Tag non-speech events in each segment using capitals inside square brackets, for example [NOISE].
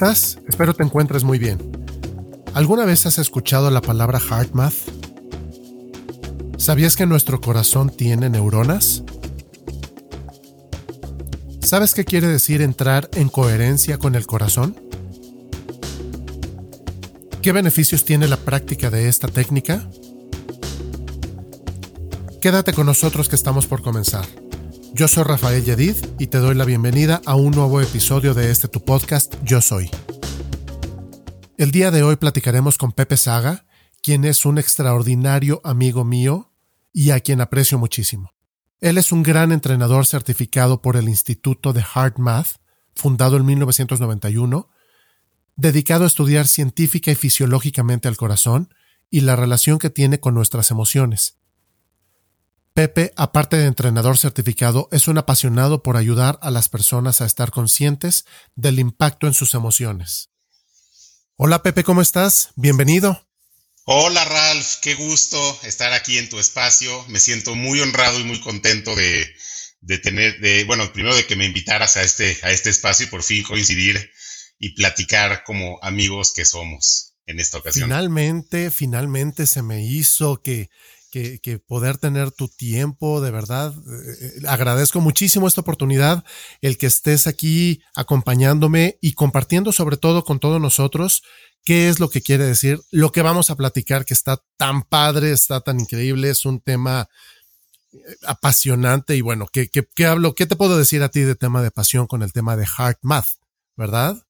Hola, ¿cómo estás? Espero te encuentres muy bien. ¿Alguna vez has escuchado la palabra heart math? ¿Sabías que nuestro corazón tiene neuronas? ¿Sabes qué quiere decir entrar en coherencia con el corazón? ¿Qué beneficios tiene la práctica de esta técnica? Quédate con nosotros que estamos por comenzar. Yo soy Rafael Yedid y te doy la bienvenida a un nuevo episodio de este tu podcast Yo Soy. El día de hoy platicaremos con Pepe Saga, quien es un extraordinario amigo mío y a quien aprecio muchísimo. Él es un gran entrenador certificado por el Instituto de Hard Math, fundado en 1991, dedicado a estudiar científica y fisiológicamente al corazón y la relación que tiene con nuestras emociones Pepe, aparte de entrenador certificado, es un apasionado por ayudar a las personas a estar conscientes del impacto en sus emociones. Hola Pepe, ¿cómo estás? Bienvenido. Hola Ralph, qué gusto estar aquí en tu espacio. Me siento muy honrado y muy contento de, tener, de, bueno, primero de que me invitaras a este, a este espacio y por fin coincidir y platicar como amigos que somos en esta ocasión. Finalmente, finalmente se me hizo que, que, poder tener tu tiempo, de verdad. Eh, eh, agradezco muchísimo esta oportunidad, el que estés aquí acompañándome y compartiendo sobre todo con todos nosotros qué es lo que quiere decir, lo que vamos a platicar, que está tan padre, está tan increíble, es un tema eh, apasionante y bueno, ¿qué, hablo? ¿Qué te puedo decir a ti de tema de pasión con el tema de Heart Math? ¿Verdad?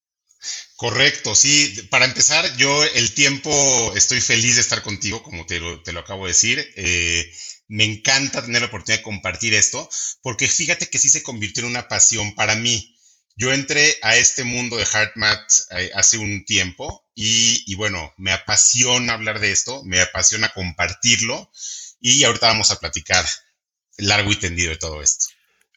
Correcto, sí. Para empezar, yo el tiempo estoy feliz de estar contigo, como te lo, te lo acabo de decir. Eh, me encanta tener la oportunidad de compartir esto, porque fíjate que sí se convirtió en una pasión para mí. Yo entré a este mundo de HeartMath eh, hace un tiempo y, y, bueno, me apasiona hablar de esto, me apasiona compartirlo y ahorita vamos a platicar largo y tendido de todo esto.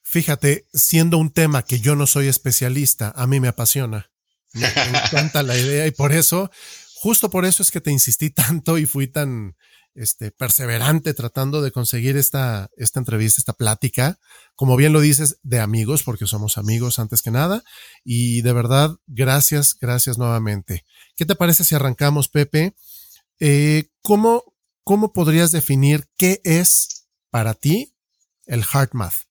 Fíjate, siendo un tema que yo no soy especialista, a mí me apasiona. Me, encanta la idea y por eso, justo por eso es que te insistí tanto y fui tan este, perseverante tratando de conseguir esta, esta entrevista, esta plática. Como bien lo dices, de amigos, porque somos amigos antes que nada. Y de verdad, gracias, gracias nuevamente. ¿Qué te parece si arrancamos, Pepe? Eh, ¿cómo, ¿Cómo podrías definir qué es para ti el Heart Math?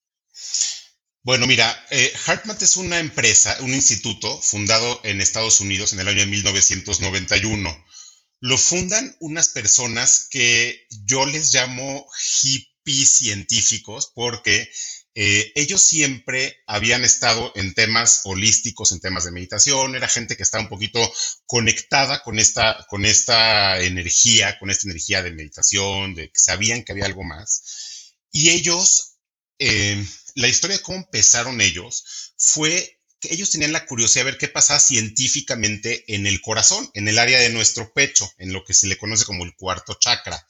Bueno, mira, eh, HeartMath es una empresa, un instituto fundado en Estados Unidos en el año 1991. Lo fundan unas personas que yo les llamo hippies científicos porque eh, ellos siempre habían estado en temas holísticos, en temas de meditación, era gente que estaba un poquito conectada con esta, con esta energía, con esta energía de meditación, de que sabían que había algo más. Y ellos eh, la historia de cómo empezaron ellos fue que ellos tenían la curiosidad de ver qué pasaba científicamente en el corazón, en el área de nuestro pecho, en lo que se le conoce como el cuarto chakra.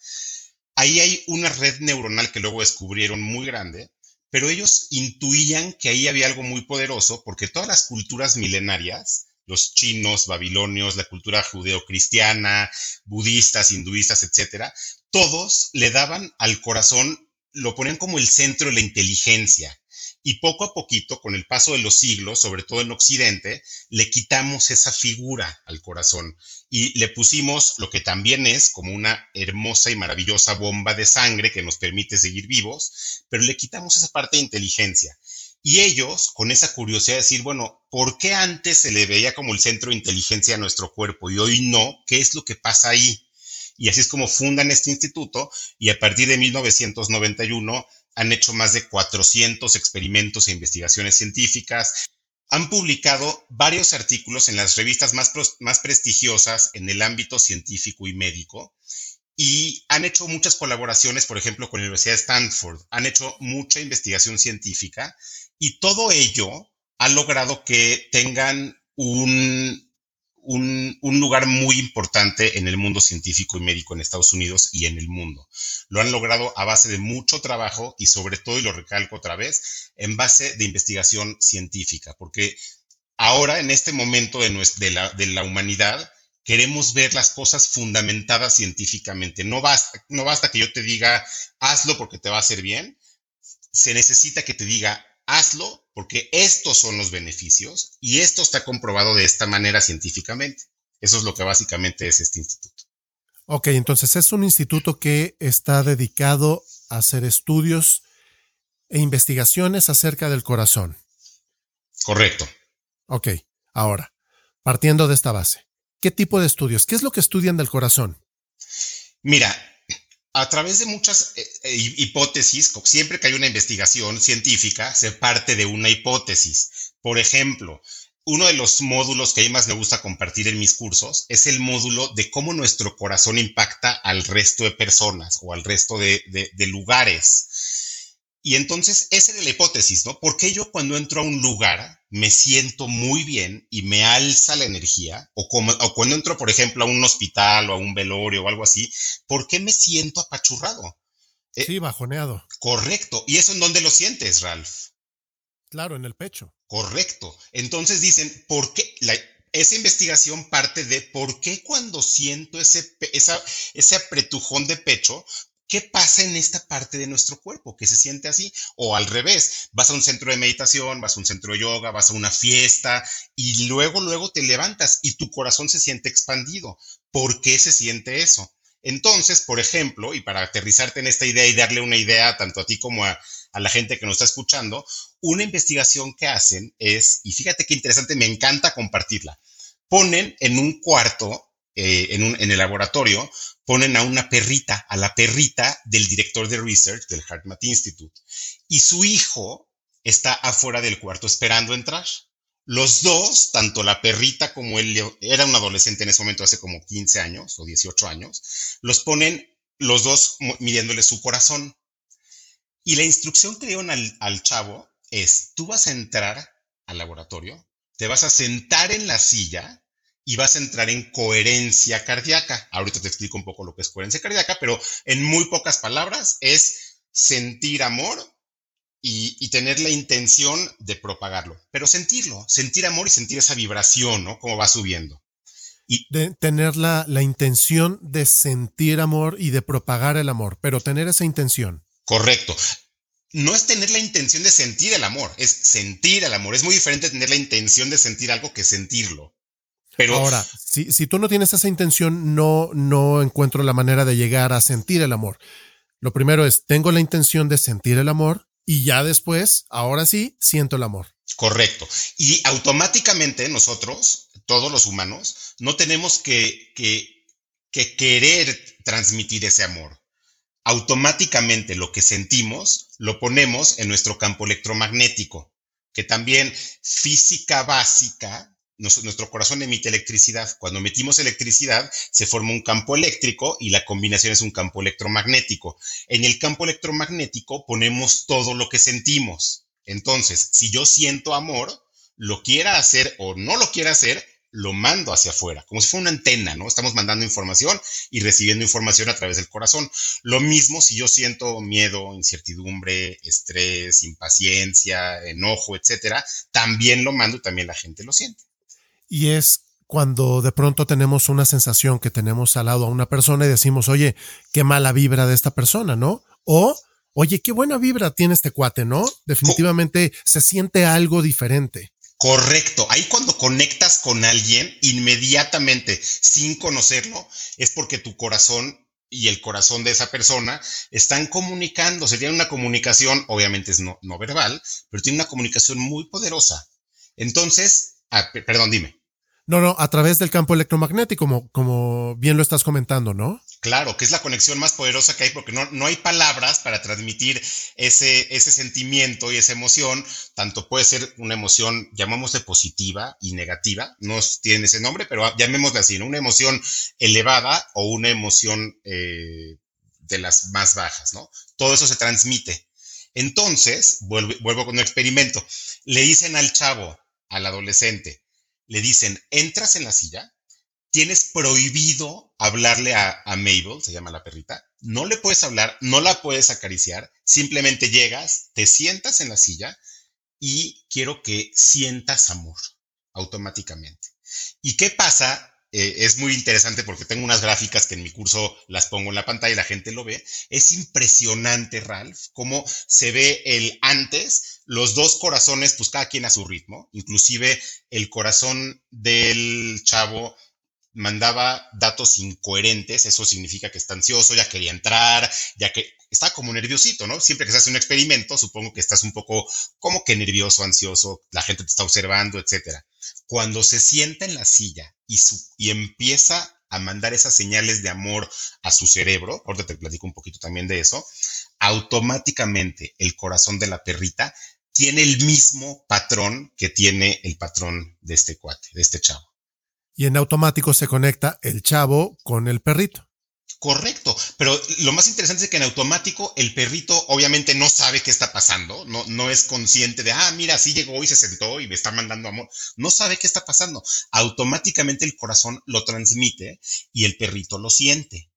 Ahí hay una red neuronal que luego descubrieron muy grande, pero ellos intuían que ahí había algo muy poderoso porque todas las culturas milenarias, los chinos, babilonios, la cultura judeocristiana, budistas, hinduistas, etcétera, todos le daban al corazón lo ponían como el centro de la inteligencia. Y poco a poquito, con el paso de los siglos, sobre todo en Occidente, le quitamos esa figura al corazón y le pusimos lo que también es como una hermosa y maravillosa bomba de sangre que nos permite seguir vivos, pero le quitamos esa parte de inteligencia. Y ellos, con esa curiosidad de decir, bueno, ¿por qué antes se le veía como el centro de inteligencia a nuestro cuerpo y hoy no? ¿Qué es lo que pasa ahí? Y así es como fundan este instituto y a partir de 1991 han hecho más de 400 experimentos e investigaciones científicas. Han publicado varios artículos en las revistas más, más prestigiosas en el ámbito científico y médico y han hecho muchas colaboraciones, por ejemplo, con la Universidad de Stanford. Han hecho mucha investigación científica y todo ello ha logrado que tengan un, un, lugar muy importante en el mundo científico y médico en Estados Unidos y en el mundo. Lo han logrado a base de mucho trabajo y sobre todo, y lo recalco otra vez, en base de investigación científica, porque ahora, en este momento de, de, la, de la humanidad, queremos ver las cosas fundamentadas científicamente. No basta, no basta que yo te diga, hazlo porque te va a hacer bien. Se necesita que te diga, hazlo porque estos son los beneficios y esto está comprobado de esta manera científicamente. Eso es lo que básicamente es este instituto. Ok, entonces es un instituto que está dedicado a hacer estudios e investigaciones acerca del corazón. Correcto. Ok, ahora, partiendo de esta base, ¿qué tipo de estudios? ¿Qué es lo que estudian del corazón? Mira, a través de muchas eh, eh, hipótesis, siempre que hay una investigación científica, se parte de una hipótesis. Por ejemplo, uno de los módulos que a mí más me gusta compartir en mis cursos es el módulo de cómo nuestro corazón impacta al resto de personas o al resto de, de lugares. Y entonces, esa es la hipótesis, ¿no? ¿Por qué yo cuando entro a un lugar me siento muy bien y me alza la energía? O, como, cuando entro, por ejemplo, a un hospital o a un velorio o algo así, ¿por qué me siento apachurrado? Eh, sí, bajoneado. Correcto. ¿Y eso en dónde lo sientes, Ralph? Claro, en el pecho. Correcto. Entonces dicen, ¿por qué? esa investigación parte de por qué cuando siento ese, esa, ese apretujón de pecho, ¿Qué pasa en esta parte de nuestro cuerpo que se siente así? O al revés, vas a un centro de meditación, vas a un centro de yoga, vas a una fiesta y luego, luego te levantas y tu corazón se siente expandido. ¿Por qué se siente eso? Entonces, por ejemplo, y para aterrizarte en esta idea y darle una idea tanto a ti como a, la gente que nos está escuchando, una investigación que hacen es, y fíjate qué interesante, me encanta compartirla, ponen en un cuarto, eh, en, el laboratorio, ponen a una perrita, a la perrita del director de research del HeartMath Institute. Y su hijo está afuera del cuarto esperando entrar. Los dos, tanto la perrita como él, era un adolescente en ese momento, hace como 15 años o 18 años, los ponen los dos midiéndole su corazón. Y la instrucción que dieron al, al chavo es, tú vas a entrar al laboratorio, te vas a sentar en la silla y vas a entrar en coherencia cardíaca. Ahorita te explico un poco lo que es coherencia cardíaca, pero en muy pocas palabras es sentir amor y, tener la intención de propagarlo, pero sentirlo, sentir amor y sentir esa vibración, ¿no? Como va subiendo. Y de tener la, la intención de sentir amor y de propagar el amor, pero tener esa intención. Correcto no es tener la intención de sentir el amor, es sentir el amor. Es muy diferente tener la intención de sentir algo que sentirlo. Ahora, si, si tú no tienes esa intención, no, no encuentro la manera de llegar a sentir el amor. Lo primero es, tengo la intención de sentir el amor y ya después, ahora sí, siento el amor. Correcto. Y automáticamente nosotros, todos los humanos, no tenemos que, que, que querer transmitir ese amor. Automáticamente lo que sentimos lo ponemos en nuestro campo electromagnético, que también física básica nuestro corazón emite electricidad. Cuando emitimos electricidad, se forma un campo eléctrico y la combinación es un campo electromagnético. En el campo electromagnético ponemos todo lo que sentimos. Entonces, si yo siento amor, lo quiera hacer o no lo quiera hacer, lo mando hacia afuera, como si fuera una antena, ¿no? Estamos mandando información y recibiendo información a través del corazón. Lo mismo si yo siento miedo, incertidumbre, estrés, impaciencia, enojo, etcétera, también lo mando y también la gente lo siente y es cuando de pronto tenemos una sensación que tenemos al lado a una persona y decimos, oye, qué mala vibra de esta persona, ¿no? O, oye, qué buena vibra tiene este cuate, ¿no? Definitivamente se siente algo diferente. Correcto. Ahí cuando conectas con alguien, inmediatamente, sin conocerlo, es porque tu corazón y el corazón de esa persona están comunicando. Se tiene una comunicación, obviamente es no, no verbal, pero tiene una comunicación muy poderosa. Entonces, ah, perdón, dime. No, no, a través del campo electromagnético, como, como bien lo estás comentando, ¿no? Claro, que es la conexión más poderosa que hay porque no, no hay palabras para transmitir ese, ese sentimiento y esa emoción. Tanto puede ser una emoción, llamámosle positiva y negativa, no tiene ese nombre, pero llamémosle así, ¿no? Una emoción elevada o una emoción eh, de las más bajas, ¿no? Todo eso se transmite. Entonces, vuelvo, vuelvo con un experimento. Le dicen al chavo, al adolescente, le dicen, entras en la silla, tienes prohibido hablarle a, Mabel, se llama la perrita, no le puedes hablar, no la puedes acariciar, simplemente llegas, te sientas en la silla y quiero que sientas amor automáticamente. ¿Y qué pasa eh, es muy interesante porque tengo unas gráficas que en mi curso las pongo en la pantalla y la gente lo ve. Es impresionante, Ralph, cómo se ve el antes, los dos corazones, pues cada quien a su ritmo, inclusive el corazón del chavo mandaba datos incoherentes, eso significa que está ansioso, ya quería entrar, ya que está como nerviosito, ¿no? Siempre que se hace un experimento, supongo que estás un poco como que nervioso, ansioso, la gente te está observando, etcétera. Cuando se sienta en la silla y, y empieza a mandar esas señales de amor a su cerebro, ahorita te platico un poquito también de eso, automáticamente el corazón de la perrita tiene el mismo patrón que tiene el patrón de este cuate, de este chavo y en automático se conecta el chavo con el perrito. Correcto, pero lo más interesante es que en automático el perrito obviamente no sabe qué está pasando, no, no es consciente de, ah, mira, sí llegó y se sentó y me está mandando amor, no sabe qué está pasando. Automáticamente el corazón lo transmite y el perrito lo siente.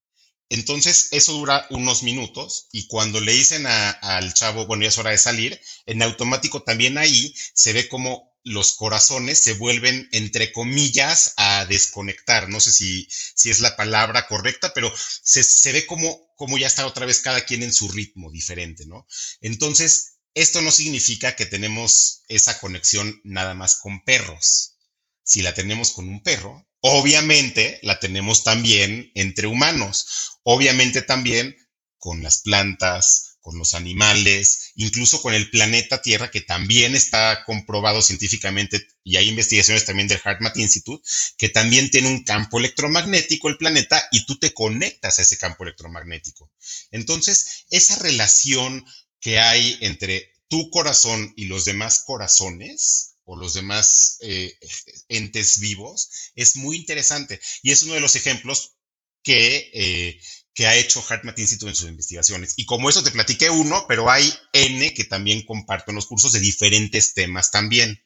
Entonces, eso dura unos minutos y cuando le dicen al chavo, bueno, ya es hora de salir, en automático también ahí se ve como los corazones se vuelven, entre comillas, a desconectar. No sé si, si es la palabra correcta, pero se, se ve como, como ya está otra vez cada quien en su ritmo diferente, ¿no? Entonces, esto no significa que tenemos esa conexión nada más con perros. Si la tenemos con un perro, obviamente la tenemos también entre humanos. Obviamente también con las plantas, con los animales, incluso con el planeta Tierra, que también está comprobado científicamente, y hay investigaciones también del HeartMath Institute, que también tiene un campo electromagnético el planeta y tú te conectas a ese campo electromagnético. Entonces, esa relación que hay entre tu corazón y los demás corazones, o los demás eh, entes vivos, es muy interesante. Y es uno de los ejemplos que eh, que ha hecho HeartMath Institute en sus investigaciones. Y como eso te platiqué uno, pero hay N que también comparto en los cursos de diferentes temas también.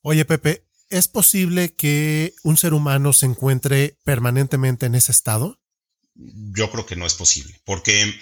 Oye, Pepe, ¿es posible que un ser humano se encuentre permanentemente en ese estado? Yo creo que no es posible, porque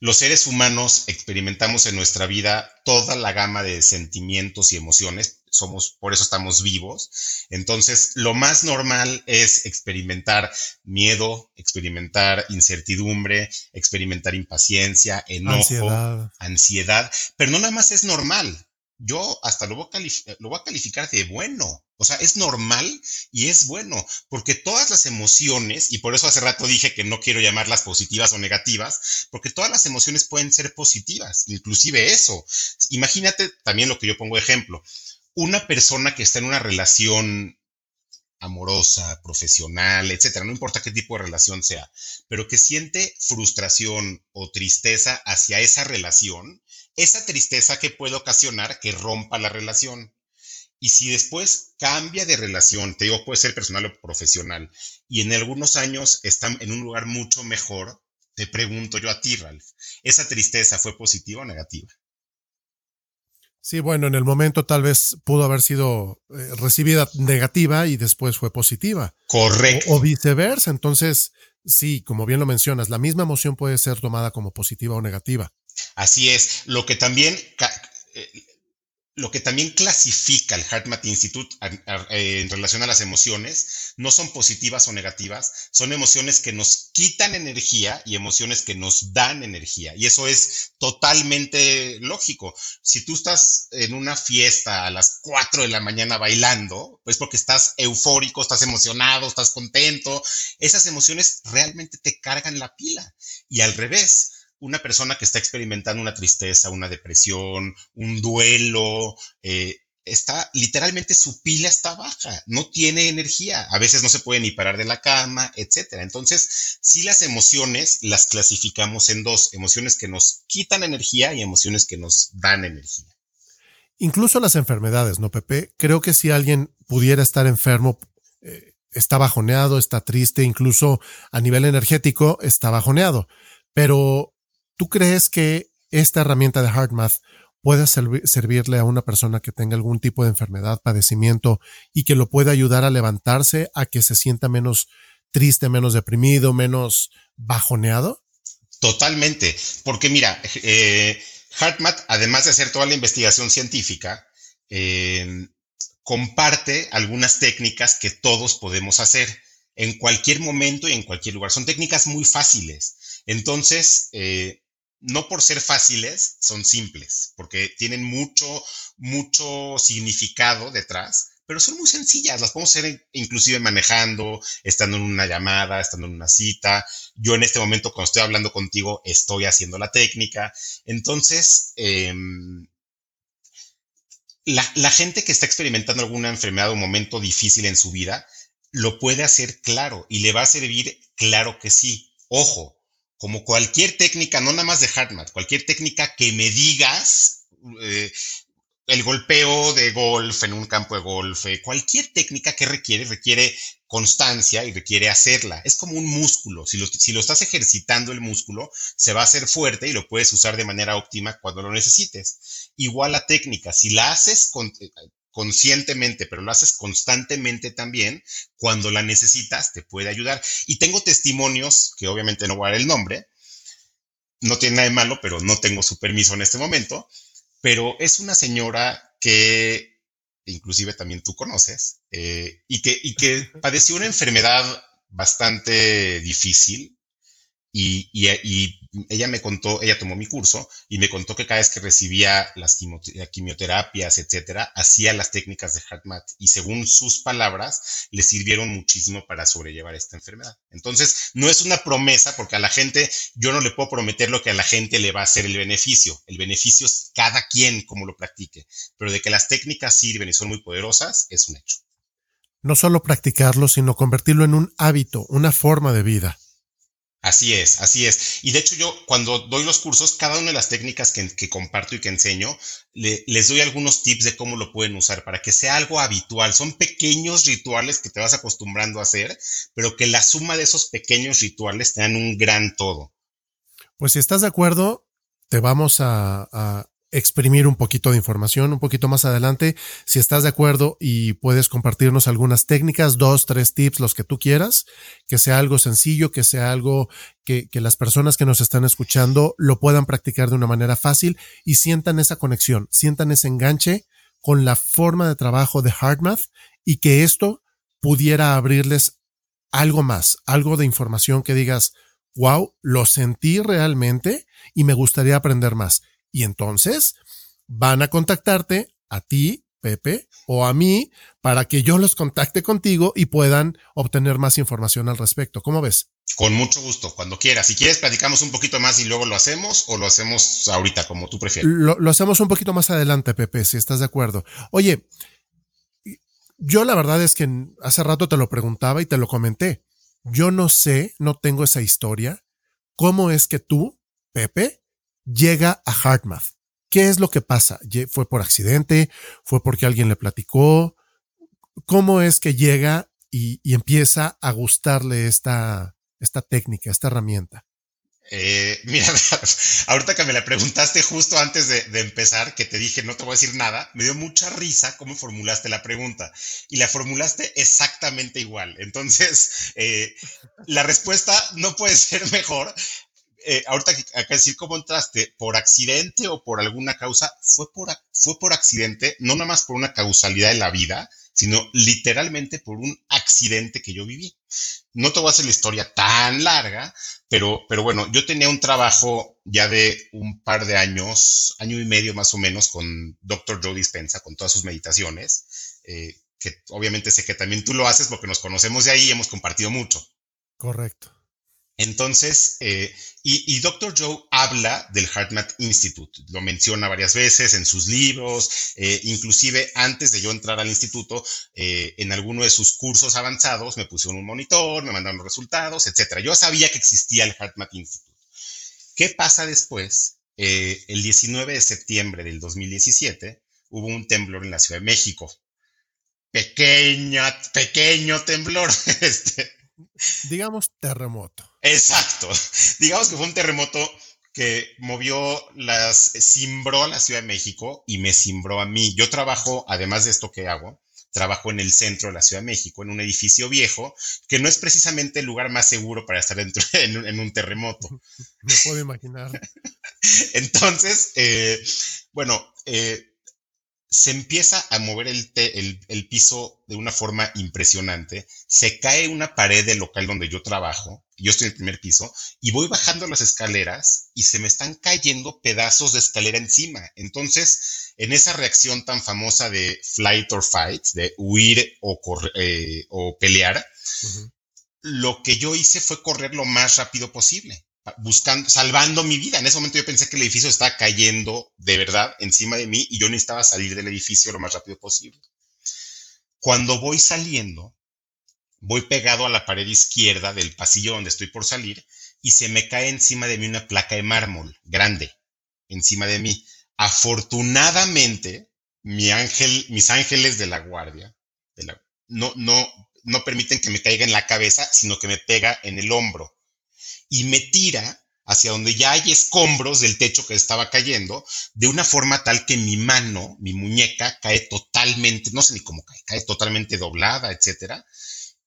los seres humanos experimentamos en nuestra vida toda la gama de sentimientos y emociones, somos, por eso estamos vivos. Entonces, lo más normal es experimentar miedo, experimentar incertidumbre, experimentar impaciencia, enojo, ansiedad, pero no nada más es normal. Yo hasta lo voy, a voy a calificar de bueno. O sea, es normal y es bueno, porque todas las emociones, y por eso hace rato dije que no quiero llamarlas positivas o negativas, porque todas las emociones pueden ser positivas, inclusive eso. Imagínate también lo que yo pongo ejemplo una persona que está en una relación amorosa, profesional, etcétera, no importa qué tipo de relación sea, pero que siente frustración o tristeza hacia esa relación, esa tristeza que puede ocasionar que rompa la relación. Y si después cambia de relación, te digo, puede ser personal o profesional, y en algunos años están en un lugar mucho mejor, te pregunto yo a ti, Ralph, ¿esa tristeza fue positiva o negativa? Sí, bueno, en el momento tal vez pudo haber sido eh, recibida negativa y después fue positiva. Correcto. O, viceversa. Entonces, sí, como bien lo mencionas, la misma emoción puede ser tomada como positiva o negativa. Así es. Lo que también eh, lo que también clasifica el HeartMath Institute eh, en relación a las emociones no son positivas o negativas, son emociones que nos quitan energía y emociones que nos dan energía. Y eso es totalmente lógico. Si tú estás en una fiesta a las 4 de la mañana bailando, pues porque estás eufórico, estás emocionado, estás contento, esas emociones realmente te cargan la pila. Y al revés, una persona que está experimentando una tristeza, una depresión, un duelo, eh, está literalmente su pila está baja, no tiene energía, a veces no se puede ni parar de la cama, etcétera. Entonces, si las emociones las clasificamos en dos, emociones que nos quitan energía y emociones que nos dan energía. Incluso las enfermedades, ¿no, Pepe? Creo que si alguien pudiera estar enfermo, eh, está bajoneado, está triste, incluso a nivel energético está bajoneado. Pero ¿Tú crees que esta herramienta de HeartMath pueda servirle a una persona que tenga algún tipo de enfermedad, padecimiento y que lo pueda ayudar a levantarse, a que se sienta menos triste, menos deprimido, menos bajoneado? Totalmente, porque mira, eh, HeartMath, además de hacer toda la investigación científica, eh, comparte algunas técnicas que todos podemos hacer en cualquier momento y en cualquier lugar. Son técnicas muy fáciles. Entonces, eh, no por ser fáciles, son simples, porque tienen mucho, mucho significado detrás, pero son muy sencillas, las podemos hacer inclusive manejando, estando en una llamada, estando en una cita. Yo en este momento, cuando estoy hablando contigo, estoy haciendo la técnica. Entonces, em, la, la, gente que está experimentando alguna enfermedad o un momento difícil en su vida, lo puede hacer claro y le va a servir claro que sí. Ojo, como cualquier técnica, no nada más de HeartMath, cualquier técnica que me digas, eh, el golpeo de golf en un campo de golf, eh, cualquier técnica que requiere, requiere constancia y requiere hacerla. Es como un músculo. Si lo, si lo estás ejercitando el músculo, se va a hacer fuerte y lo puedes usar de manera óptima cuando lo necesites. Igual la técnica, si la haces con, conscientemente, pero lo haces constantemente también, cuando la necesitas, te puede ayudar. Y tengo testimonios, que obviamente no voy a dar el nombre, no tiene nada de malo, pero no tengo su permiso en este momento, pero es una señora que inclusive también tú conoces, eh, y, que, y que [LAUGHS] padeció una enfermedad bastante difícil, y, ella me contó, ella tomó mi curso y me contó que cada vez que recibía las quimioterapias, etcétera, hacía las técnicas de HeartMath y según sus palabras le sirvieron muchísimo para sobrellevar esta enfermedad. Entonces, no es una promesa porque a la gente, yo no le puedo prometer lo que a la gente le va a hacer el beneficio. El beneficio es cada quien como lo practique, pero de que las técnicas sirven y son muy poderosas, es un hecho. No solo practicarlo, sino convertirlo en un hábito, una forma de vida. Así es, así es. Y de hecho yo cuando doy los cursos, cada una de las técnicas que, comparto y que enseño, les doy algunos tips de cómo lo pueden usar para que sea algo habitual. Son pequeños rituales que te vas acostumbrando a hacer, pero que la suma de esos pequeños rituales te dan un gran todo. Pues si estás de acuerdo, te vamos a, exprimir un poquito de información un poquito más adelante. Si estás de acuerdo y puedes compartirnos algunas técnicas, dos, tres tips, los que tú quieras, que sea algo sencillo, que sea algo que, que las personas que nos están escuchando lo puedan practicar de una manera fácil y sientan esa conexión, sientan ese enganche con la forma de trabajo de HeartMath y que esto pudiera abrirles algo más, algo de información que digas, wow, lo sentí realmente y me gustaría aprender más. Y entonces van a contactarte a ti, Pepe, o a mí para que yo los contacte contigo y puedan obtener más información al respecto. ¿Cómo ves? Con mucho gusto, cuando quieras. Si quieres, platicamos un poquito más y luego lo hacemos o lo hacemos ahorita, como tú prefieras. Lo, lo hacemos un poquito más adelante, Pepe, si estás de acuerdo. Oye, yo la verdad es que hace rato te lo preguntaba y te lo comenté. Yo no sé, no tengo esa historia. ¿Cómo es que tú, Pepe, llega a HeartMath. ¿Qué es lo que pasa? ¿Fue por accidente? ¿Fue porque alguien le platicó? ¿Cómo es que llega y, empieza a gustarle esta, esta técnica, esta herramienta? Eh, [LAUGHS] mira, ahorita que me la preguntaste justo antes de, empezar, que te dije no te voy a decir nada, me dio mucha risa cómo formulaste la pregunta y la formulaste exactamente igual. Entonces, eh, la respuesta no puede ser mejor eh, ahorita acá decir cómo entraste, por accidente o por alguna causa, fue por, fue por accidente, no nada más por una causalidad en la vida, sino literalmente por un accidente que yo viví. No te voy a hacer la historia tan larga, pero, pero bueno, yo tenía un trabajo ya de un par de años, año y medio más o menos, con Dr. Joe Dispensa, con todas sus meditaciones, eh, que obviamente sé que también tú lo haces porque nos conocemos de ahí y hemos compartido mucho. Correcto. Entonces, eh, y, Dr. Joe habla del HeartMath Institute, lo menciona varias veces en sus libros, eh, inclusive antes de yo entrar al instituto, eh, en alguno de sus cursos avanzados me pusieron un monitor, me mandaron los resultados, etc. Yo sabía que existía el HeartMath Institute. ¿Qué pasa después? el 19 de septiembre del 2017 hubo un temblor en la Ciudad de México. Pequeña, pequeño temblor. [LAUGHS] este, Digamos terremoto. Exacto. Digamos que fue un terremoto que movió las, cimbró a la Ciudad de México y me cimbró a mí. Yo trabajo, además de esto que hago, trabajo en el centro de la Ciudad de México, en un edificio viejo, que no es precisamente el lugar más seguro para estar dentro [LAUGHS] en, un terremoto. [LAUGHS] Me puedo imaginar. [LAUGHS] Entonces, eh, bueno, eh, se empieza a mover el, el, piso de una forma impresionante, se cae una pared del local donde yo trabajo, yo estoy en el primer piso, y voy bajando las escaleras y se me están cayendo pedazos de escalera encima. Entonces, en esa reacción tan famosa de flight or fight, de huir o, eh, o pelear, lo que yo hice fue correr lo más rápido posible buscando, salvando mi vida. En ese momento yo pensé que el edificio estaba cayendo de verdad encima de mí y yo necesitaba salir del edificio lo más rápido posible. Cuando voy saliendo, voy pegado a la pared izquierda del pasillo donde estoy por salir y se me cae encima de mí una placa de mármol grande encima de mí. Afortunadamente, mi ángel, mis ángeles de la guardia no, no, no permiten que me caiga en la cabeza, sino que me pega en el hombro y me tira hacia donde ya hay escombros del techo que estaba cayendo, de una forma tal que mi mano, mi muñeca, cae totalmente, no sé ni cómo cae, cae totalmente doblada, etcétera.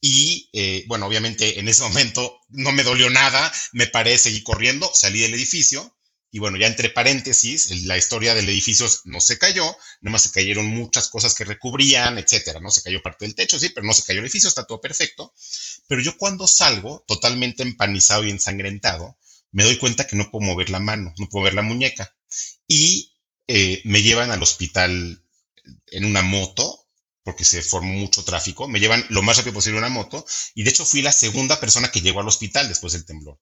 Y eh, bueno, obviamente en ese momento no me dolió nada, me paré, seguí corriendo, salí del edificio y bueno, ya entre paréntesis, la historia del edificio no se cayó, nada más se cayeron muchas cosas que recubrían, etcétera, ¿no? Se cayó parte del techo, sí, pero no se cayó el edificio, está todo perfecto. Pero yo cuando salgo, totalmente empanizado y ensangrentado, me doy cuenta que no puedo mover la mano, no puedo mover la muñeca. Y eh, me llevan al hospital en una moto, porque se formó mucho tráfico, me llevan lo más rápido posible en una moto, y de hecho fui la segunda persona que llegó al hospital después del temblor.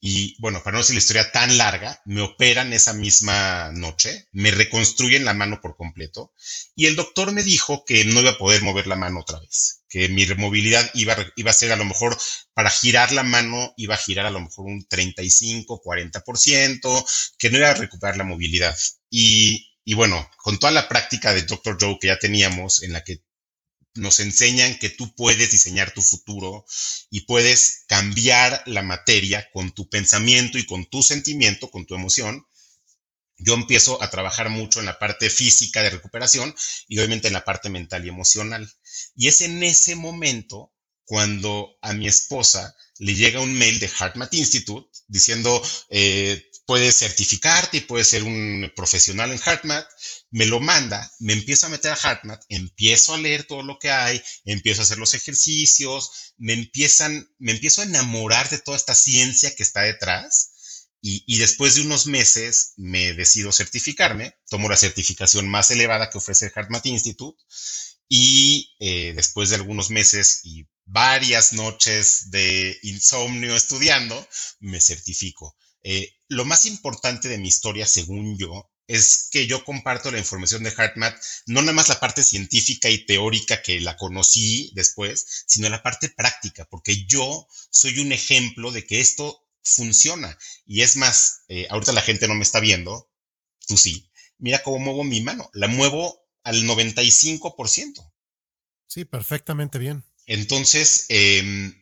Y bueno, para no hacer la historia tan larga, me operan esa misma noche, me reconstruyen la mano por completo y el doctor me dijo que no iba a poder mover la mano otra vez, que mi movilidad iba, iba a ser a lo mejor, para girar la mano iba a girar a lo mejor un 35, 40%, que no iba a recuperar la movilidad. Y, y bueno, con toda la práctica de Dr. Joe que ya teníamos, en la que nos enseñan que tú puedes diseñar tu futuro y puedes cambiar la materia con tu pensamiento y con tu sentimiento, con tu emoción. Yo empiezo a trabajar mucho en la parte física de recuperación y obviamente en la parte mental y emocional. Y es en ese momento cuando a mi esposa le llega un mail de HeartMath Institute diciendo, eh, puedes certificarte y puedes ser un profesional en HeartMath me lo manda, me empiezo a meter a HeartMath, empiezo a leer todo lo que hay, empiezo a hacer los ejercicios, me empiezan, me empiezo a enamorar de toda esta ciencia que está detrás. Y, después de unos meses me decido certificarme, tomo la certificación más elevada que ofrece el HeartMath Institute y eh, después de algunos meses y varias noches de insomnio estudiando, me certifico. Eh, lo más importante de mi historia, según yo, es que yo comparto la información de HeartMath, no nada más la parte científica y teórica que la conocí después, sino la parte práctica, porque yo soy un ejemplo de que esto funciona. Y es más, eh, ahorita la gente no me está viendo, tú sí, mira cómo muevo mi mano, la muevo al 95%. Sí, perfectamente bien. Entonces, eh,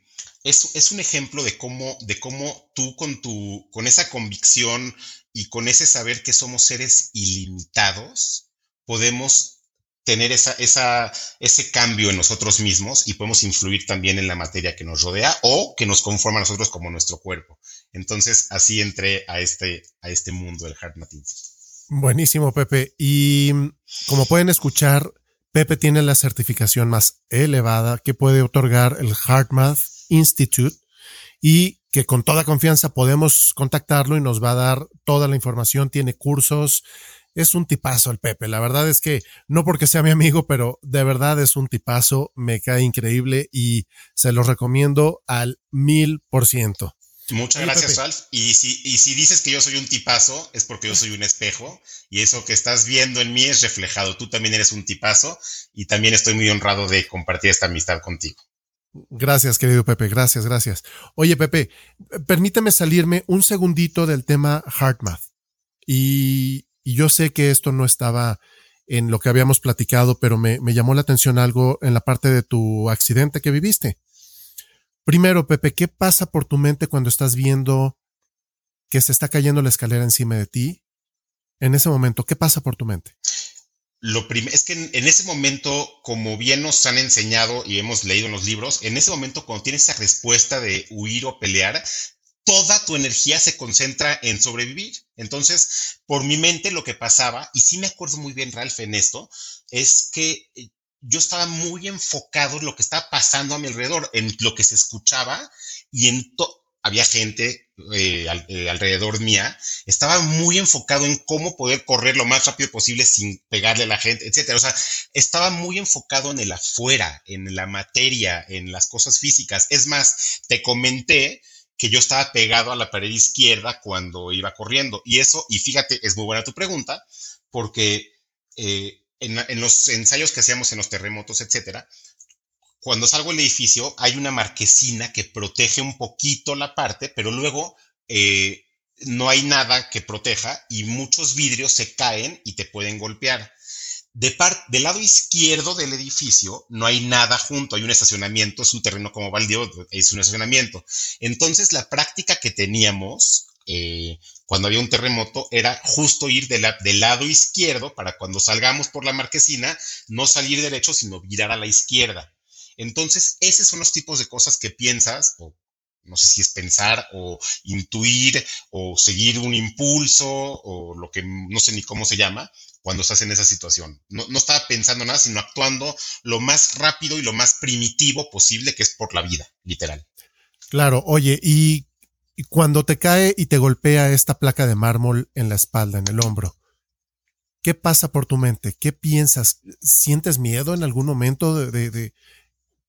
es, un ejemplo de cómo, de cómo tú con, tu, con esa convicción y con ese saber que somos seres ilimitados, podemos tener esa, esa, ese cambio en nosotros mismos y podemos influir también en la materia que nos rodea o que nos conforma a nosotros como nuestro cuerpo. Entonces, así entré a este, a este mundo del Heart Buenísimo, Pepe. Y como pueden escuchar, Pepe tiene la certificación más elevada que puede otorgar el Heart Math Institute y que con toda confianza podemos contactarlo y nos va a dar toda la información, tiene cursos, es un tipazo el Pepe. La verdad es que no porque sea mi amigo, pero de verdad es un tipazo, me cae increíble y se lo recomiendo al mil por ciento. Muchas gracias, Ralph. Y si, y si dices que yo soy un tipazo, es porque yo soy un espejo y eso que estás viendo en mí es reflejado. Tú también eres un tipazo y también estoy muy honrado de compartir esta amistad contigo. Gracias, querido Pepe, gracias, gracias. Oye, Pepe, permíteme salirme un segundito del tema HeartMath. Y, y yo sé que esto no estaba en lo que habíamos platicado, pero me, me llamó la atención algo en la parte de tu accidente que viviste. Primero, Pepe, ¿qué pasa por tu mente cuando estás viendo que se está cayendo la escalera encima de ti? En ese momento, ¿qué pasa por tu mente? Lo es que en, ese momento, como bien nos han enseñado y hemos leído en los libros, en ese momento cuando tienes esa respuesta de huir o pelear, toda tu energía se concentra en sobrevivir. Entonces, por mi mente lo que pasaba, y sí me acuerdo muy bien, Ralph, en esto, es que eh, yo estaba muy enfocado en lo que estaba pasando a mi alrededor, en lo que se escuchaba y en todo había gente eh, eh, alrededor mía, estaba muy enfocado en cómo poder correr lo más rápido posible sin pegarle a la gente, etcétera. O sea, estaba muy enfocado en el afuera, en la materia, en las cosas físicas. Es más, te comenté que yo estaba pegado a la pared izquierda cuando iba corriendo. Y eso, y fíjate, es muy buena tu pregunta, porque eh, en, en, los ensayos que hacíamos en los terremotos, etcétera, cuando salgo del edificio hay una marquesina que protege un poquito la parte, pero luego eh, no hay nada que proteja y muchos vidrios se caen y te pueden golpear. De del lado izquierdo del edificio no hay nada junto, hay un estacionamiento, es un terreno como baldío, es un estacionamiento. Entonces la práctica que teníamos eh, cuando había un terremoto era justo ir del lado izquierdo para cuando salgamos por la marquesina, no salir derecho, sino virar a la izquierda. Entonces, esos son los tipos de cosas que piensas, o no sé si es pensar, o intuir, o seguir un impulso, o lo que no sé ni cómo se llama, cuando estás en esa situación. No, no estaba pensando nada, sino actuando lo más rápido y lo más primitivo posible, que es por la vida, literal. Claro, oye, y cuando te cae y te golpea esta placa de mármol en la espalda, en el hombro, ¿qué pasa por tu mente? ¿Qué piensas? ¿Sientes miedo en algún momento de, de,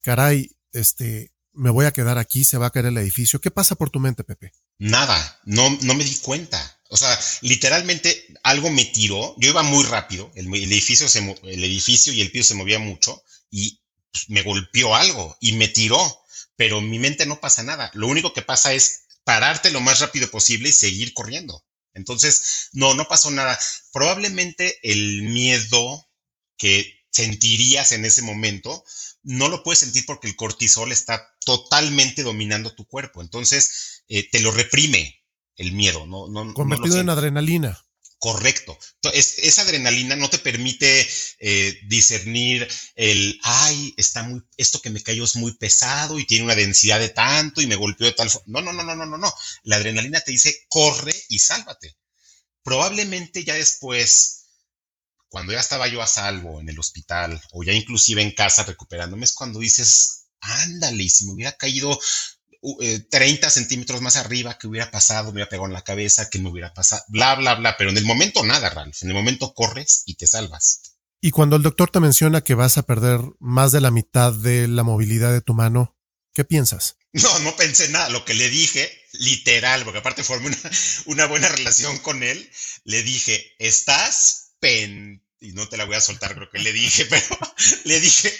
caray, este, me voy a quedar aquí, se va a caer el edificio. ¿Qué pasa por tu mente, Pepe? Nada, no, no me di cuenta. O sea, literalmente algo me tiró. Yo iba muy rápido. El, edificio, se, el edificio y el piso se movía mucho y pues, me golpeó algo y me tiró. Pero mi mente no pasa nada. Lo único que pasa es pararte lo más rápido posible y seguir corriendo. Entonces, no, no pasó nada. Probablemente el miedo que sentirías en ese momento no lo puedes sentir porque el cortisol está totalmente dominando tu cuerpo. Entonces, eh, te lo reprime el miedo. No, no, Convertido en adrenalina. Correcto. esa adrenalina no te permite eh, discernir el, ay, está muy, esto que me cayó es muy pesado y tiene una densidad de tanto y me golpeó de tal forma. No, no, no, no, no, no, no. La adrenalina te dice, corre y sálvate. Probablemente ya después cuando ya estaba yo a salvo en el hospital o ya inclusive en casa recuperándome, es cuando dices, ándale, y si me hubiera caído 30 eh, centímetros más arriba, que hubiera pasado? Me hubiera pegado en la cabeza, que me hubiera pasado, bla, bla, bla. Pero en el momento nada, Ralph. En el momento corres y te salvas. Y cuando el doctor te menciona que vas a perder más de la mitad de la movilidad de tu mano, ¿qué piensas? [LAUGHS] No, no pensé nada. Lo que le dije, literal, porque aparte formé una, una buena relación con él, le dije, estás pen y no te la voy a soltar, creo que le dije, [LAUGHS] pero le dije,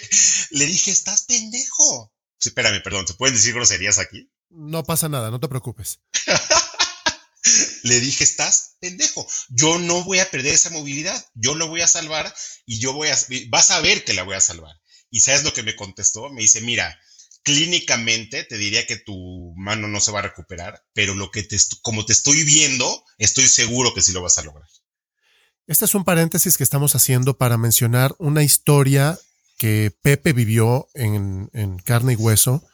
le dije, estás pendejo. espérame, perdón, ¿se pueden decir groserías aquí? No pasa nada, no te preocupes. [LAUGHS] le dije, estás pendejo. Yo no voy a perder esa movilidad. Yo lo voy a salvar y yo voy a, vas a ver que la voy a salvar. Y sabes lo que me contestó? Me dice, mira, clínicamente te diría que tu mano no se va a recuperar, pero lo que te, como te estoy viendo, estoy seguro que sí lo vas a lograr. Este es un paréntesis que estamos haciendo para mencionar una historia que Pepe vivió en, carne y hueso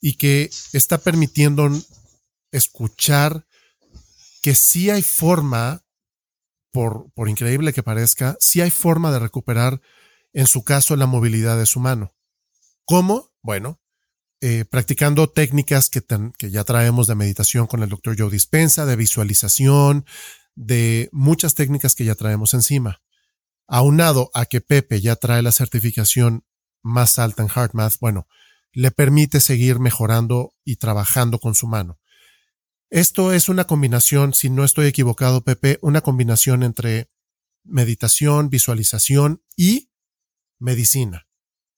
y que está permitiendo escuchar que sí hay forma, por, por increíble que parezca, sí hay forma de recuperar, en su caso, la movilidad de su mano. ¿Cómo? Bueno, eh, practicando técnicas que, que, ya traemos de meditación con el doctor Joe Dispensa, de visualización, de muchas técnicas que ya traemos encima. Aunado a que Pepe ya trae la certificación más alta en HeartMath, bueno, le permite seguir mejorando y trabajando con su mano. Esto es una combinación, si no estoy equivocado, Pepe, una combinación entre meditación, visualización y medicina.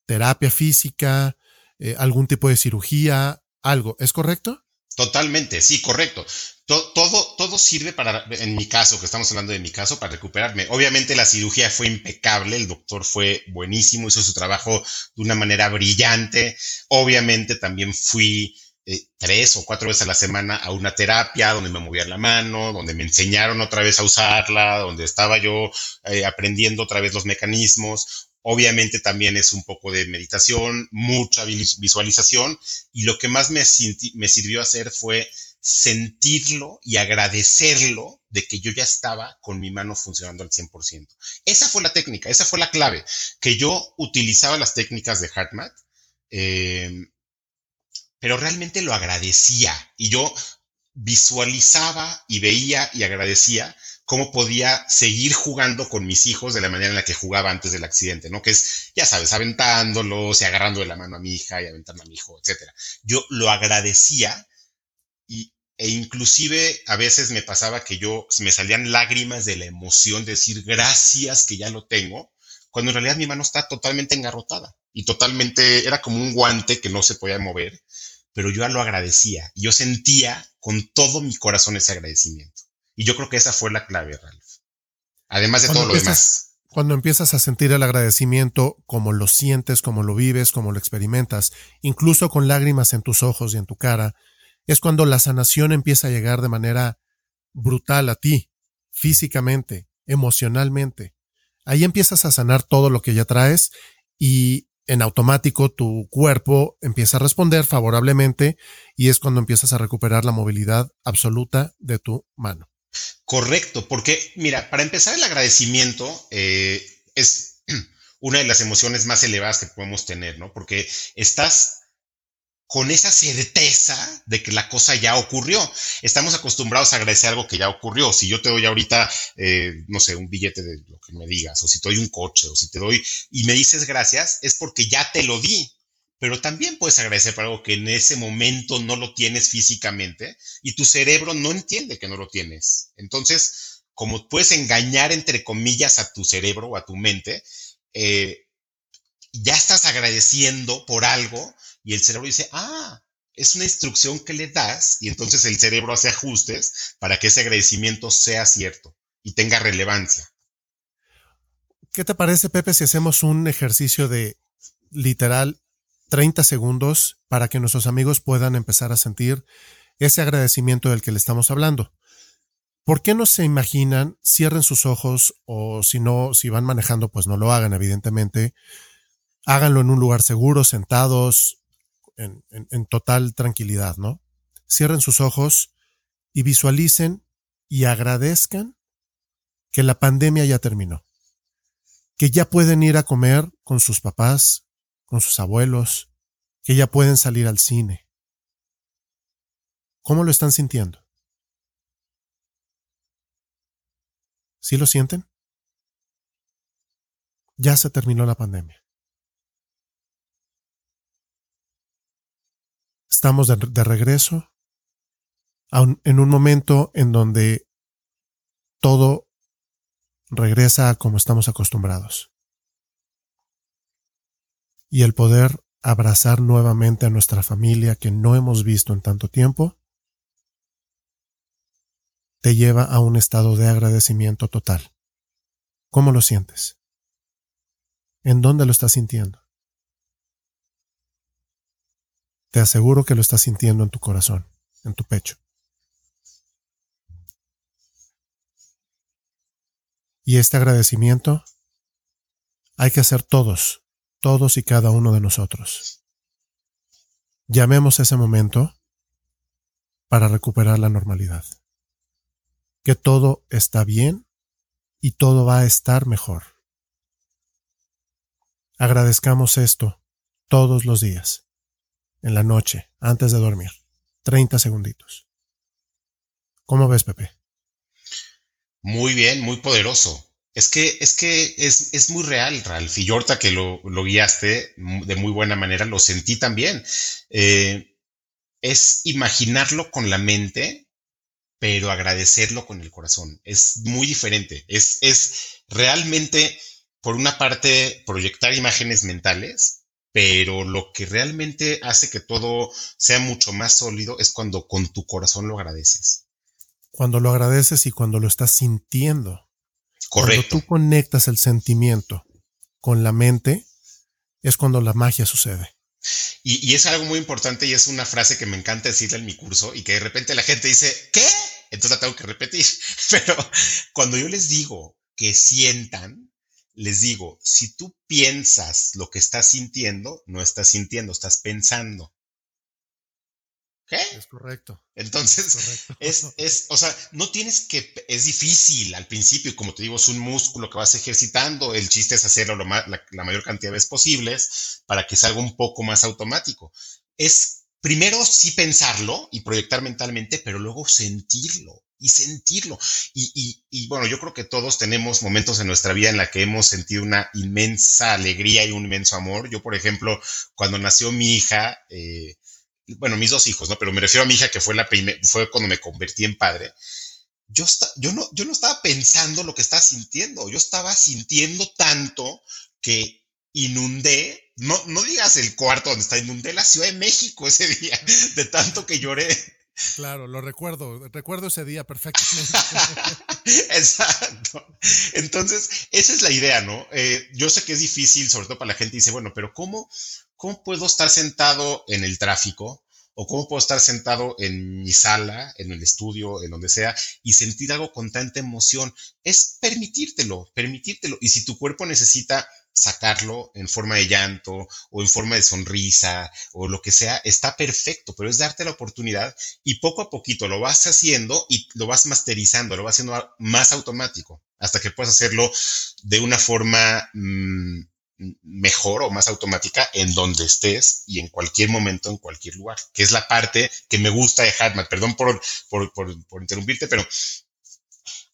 Terapia física, eh, algún tipo de cirugía, algo. ¿Es correcto? Totalmente, sí, correcto. Todo, todo, sirve para, en mi caso, que estamos hablando de mi caso, para recuperarme. Obviamente la cirugía fue impecable, el doctor fue buenísimo, hizo su trabajo de una manera brillante. Obviamente también fui eh, tres o cuatro veces a la semana a una terapia donde me movían la mano, donde me enseñaron otra vez a usarla, donde estaba yo eh, aprendiendo otra vez los mecanismos. Obviamente también es un poco de meditación, mucha visualización y lo que más me, sirvió hacer fue sentirlo y agradecerlo de que yo ya estaba con mi mano funcionando al 100%. Esa fue la técnica, esa fue la clave, que yo utilizaba las técnicas de HeartMath, eh, pero realmente lo agradecía y yo visualizaba y veía y agradecía cómo podía seguir jugando con mis hijos de la manera en la que jugaba antes del accidente, ¿no? Que es, ya sabes, aventándolos y agarrando de la mano a mi hija y aventando a mi hijo, etcétera. Yo lo agradecía y, e inclusive a veces me pasaba que yo me salían lágrimas de la emoción de decir gracias que ya lo tengo, cuando en realidad mi mano está totalmente engarrotada y totalmente era como un guante que no se podía mover, pero yo lo agradecía y yo sentía con todo mi corazón ese agradecimiento. Y yo creo que esa fue la clave, Ralph. Además de todo lo demás. Cuando empiezas a sentir el agradecimiento, como lo sientes, como lo vives, como lo experimentas, incluso con lágrimas en tus ojos y en tu cara, es cuando la sanación empieza a llegar de manera brutal a ti, físicamente, emocionalmente. Ahí empiezas a sanar todo lo que ya traes y en automático tu cuerpo empieza a responder favorablemente y es cuando empiezas a recuperar la movilidad absoluta de tu mano. Correcto, porque mira, para empezar el agradecimiento eh, es [CLEARS THROAT] una de las emociones más elevadas que podemos tener, ¿no? Porque estás con esa certeza de que la cosa ya ocurrió. Estamos acostumbrados a agradecer algo que ya ocurrió. Si yo te doy ahorita, eh, no sé, un billete de lo que me digas, o si te doy un coche, o si te doy y me dices gracias, es porque ya te lo di pero también puedes agradecer por algo que en ese momento no lo tienes físicamente y tu cerebro no entiende que no lo tienes. Entonces, como puedes engañar entre comillas a tu cerebro o a tu mente, eh, ya estás agradeciendo por algo y el cerebro dice, ah, es una instrucción que le das y entonces el cerebro hace ajustes para que ese agradecimiento sea cierto y tenga relevancia. ¿Qué te parece, Pepe, si hacemos un ejercicio de literal 30 segundos para que nuestros amigos puedan empezar a sentir ese agradecimiento del que le estamos hablando. ¿Por qué no se imaginan? Cierren sus ojos o si no, si van manejando, pues no lo hagan, evidentemente. Háganlo en un lugar seguro, sentados, en, en total tranquilidad, ¿no? Cierren sus ojos y visualicen y agradezcan que la pandemia ya terminó, que ya pueden ir a comer con sus papás, con sus abuelos, que ya pueden salir al cine. ¿Cómo lo están sintiendo? ¿Sí lo sienten? Ya se terminó la pandemia. Estamos de, regreso en un momento en donde todo regresa a como estamos acostumbrados y el poder abrazar nuevamente a nuestra familia que no hemos visto en tanto tiempo, te lleva a un estado de agradecimiento total. ¿Cómo lo sientes? ¿En dónde lo estás sintiendo? Te aseguro que lo estás sintiendo en tu corazón, en tu pecho. Y este agradecimiento hay que hacer todos todos y cada uno de nosotros. Llamemos ese momento para recuperar la normalidad. Que todo está bien y todo va a estar mejor. Agradezcamos esto todos los días, en la noche, antes de dormir. 30 segunditos. ¿Cómo ves, Pepe? Muy bien, muy poderoso. Es que, es que es, muy real, Ralph. Y que lo, guiaste de muy buena manera, lo sentí también. Eh, es imaginarlo con la mente, pero agradecerlo con el corazón. Es muy diferente. Es, es realmente, por una parte, proyectar imágenes mentales, pero lo que realmente hace que todo sea mucho más sólido es cuando con tu corazón lo agradeces. Cuando lo agradeces y cuando lo estás sintiendo. Correcto. Cuando tú conectas el sentimiento con la mente, es cuando la magia sucede. Y, es algo muy importante y es una frase que me encanta decirle en mi curso y que de repente la gente dice, ¿qué? Entonces la tengo que repetir. [LAUGHS] Pero cuando yo les digo que sientan, les digo, si tú piensas lo que estás sintiendo, no estás sintiendo, estás pensando. ¿Qué? Es correcto. Entonces, [LAUGHS] Es, es, o sea, no tienes que, es difícil al principio, como te digo, es un músculo que vas ejercitando, el chiste es hacerlo lo más, la, la, mayor cantidad de veces posibles para que salga un poco más automático. Es primero sí pensarlo y proyectar mentalmente, pero luego sentirlo y sentirlo. Y, y, y, bueno, yo creo que todos tenemos momentos en nuestra vida en la que hemos sentido una inmensa alegría y un inmenso amor. Yo, por ejemplo, cuando nació mi hija, eh, bueno, mis dos hijos, ¿no? Pero me refiero a mi hija que fue la primera, fue cuando me convertí en padre. Yo, yo, no, yo no estaba pensando lo que estaba sintiendo, yo estaba sintiendo tanto que inundé, no, no digas el cuarto donde está, inundé la Ciudad de México ese día, [LAUGHS] de tanto que lloré. Claro, lo recuerdo, recuerdo ese día perfectamente. [LAUGHS] Exacto. Entonces, esa es la idea, ¿no? Eh, yo sé que es difícil, sobre todo para la gente, dice, bueno, pero ¿cómo, ¿cómo puedo estar sentado en el tráfico? ¿O cómo puedo estar sentado en mi sala, en el estudio, en donde sea, y sentir algo con tanta emoción? Es permitírtelo, permitírtelo. Y si tu cuerpo necesita sacarlo en forma de llanto o en forma de sonrisa o lo que sea, está perfecto, pero es darte la oportunidad y poco a poquito lo vas haciendo y lo vas masterizando, lo vas haciendo más automático hasta que puedas hacerlo de una forma mmm, mejor o más automática en donde estés y en cualquier momento, en cualquier lugar, que es la parte que me gusta de HeartMath. Perdón por, por, por, por interrumpirte, pero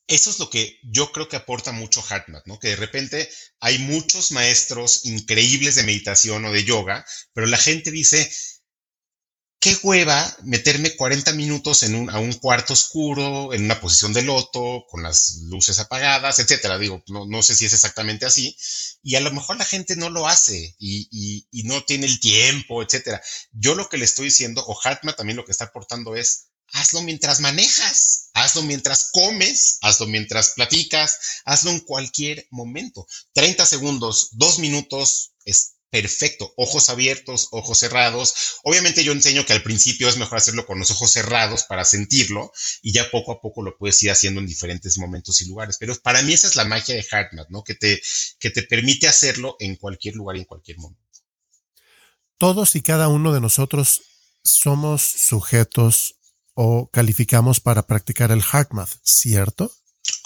eso es lo que yo creo que aporta mucho HeartMath, ¿no? Que de repente hay muchos maestros increíbles de meditación o de yoga, pero la gente dice, qué hueva meterme 40 minutos en un, a un cuarto oscuro, en una posición de loto, con las luces apagadas, etcétera. Digo, no, no sé si es exactamente así. Y a lo mejor la gente no lo hace y, y, no tiene el tiempo, etcétera. Yo lo que le estoy diciendo, o Hartman también lo que está aportando es, hazlo mientras manejas, hazlo mientras comes, hazlo mientras platicas, hazlo en cualquier momento. 30 segundos, dos minutos, es perfecto. Ojos abiertos, ojos cerrados. Obviamente yo enseño que al principio es mejor hacerlo con los ojos cerrados para sentirlo y ya poco a poco lo puedes ir haciendo en diferentes momentos y lugares. Pero para mí esa es la magia de HeartMath, ¿no? Que te, que te permite hacerlo en cualquier lugar y en cualquier momento. Todos y cada uno de nosotros somos sujetos o calificamos para practicar el HeartMath, ¿cierto?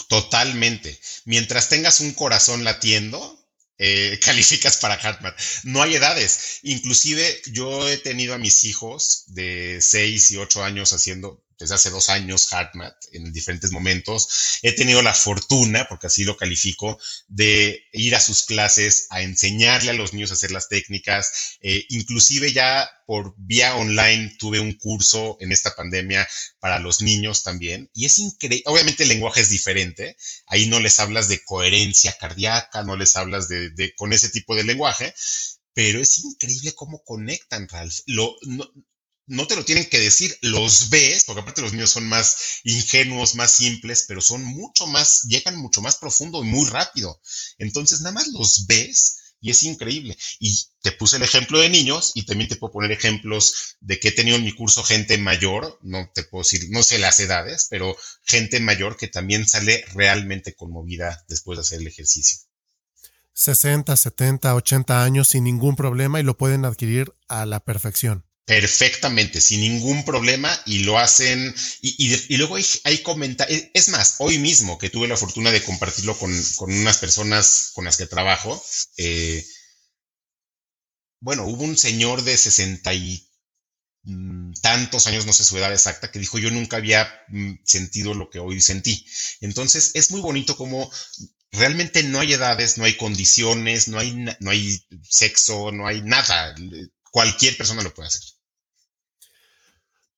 Totalmente. Mientras tengas un corazón latiendo, eh, [LAUGHS] calificas para Hartman. No hay edades. Inclusive yo he tenido a mis hijos de 6 y 8 años haciendo desde hace dos años HeartMath en diferentes momentos. He tenido la fortuna, porque así lo califico, de ir a sus clases a enseñarle a los niños a hacer las técnicas. Eh, inclusive ya por vía online tuve un curso en esta pandemia para los niños también. Y es increíble. Obviamente el lenguaje es diferente. Ahí no les hablas de coherencia cardíaca, no les hablas de, de con ese tipo de lenguaje pero es increíble cómo conectan, Ralph. Lo, no, no te lo tienen que decir, los ves, porque aparte los niños son más ingenuos, más simples, pero son mucho más, llegan mucho más profundo y muy rápido. Entonces, nada más los ves y es increíble. Y te puse el ejemplo de niños y también te puedo poner ejemplos de que he tenido en mi curso gente mayor, no te puedo decir, no sé las edades, pero gente mayor que también sale realmente conmovida después de hacer el ejercicio. 60, 70, 80 años sin ningún problema y lo pueden adquirir a la perfección perfectamente, sin ningún problema, y lo hacen, y, luego hay, comentarios, es más, hoy mismo que tuve la fortuna de compartirlo con, con unas personas con las que trabajo, eh, bueno, hubo un señor de sesenta y tantos años, no sé su edad exacta, que dijo yo nunca había mm, sentido lo que hoy sentí. Entonces, es muy bonito como realmente no hay edades, no hay condiciones, no hay, no hay sexo, no hay nada. Cualquier persona lo puede hacer.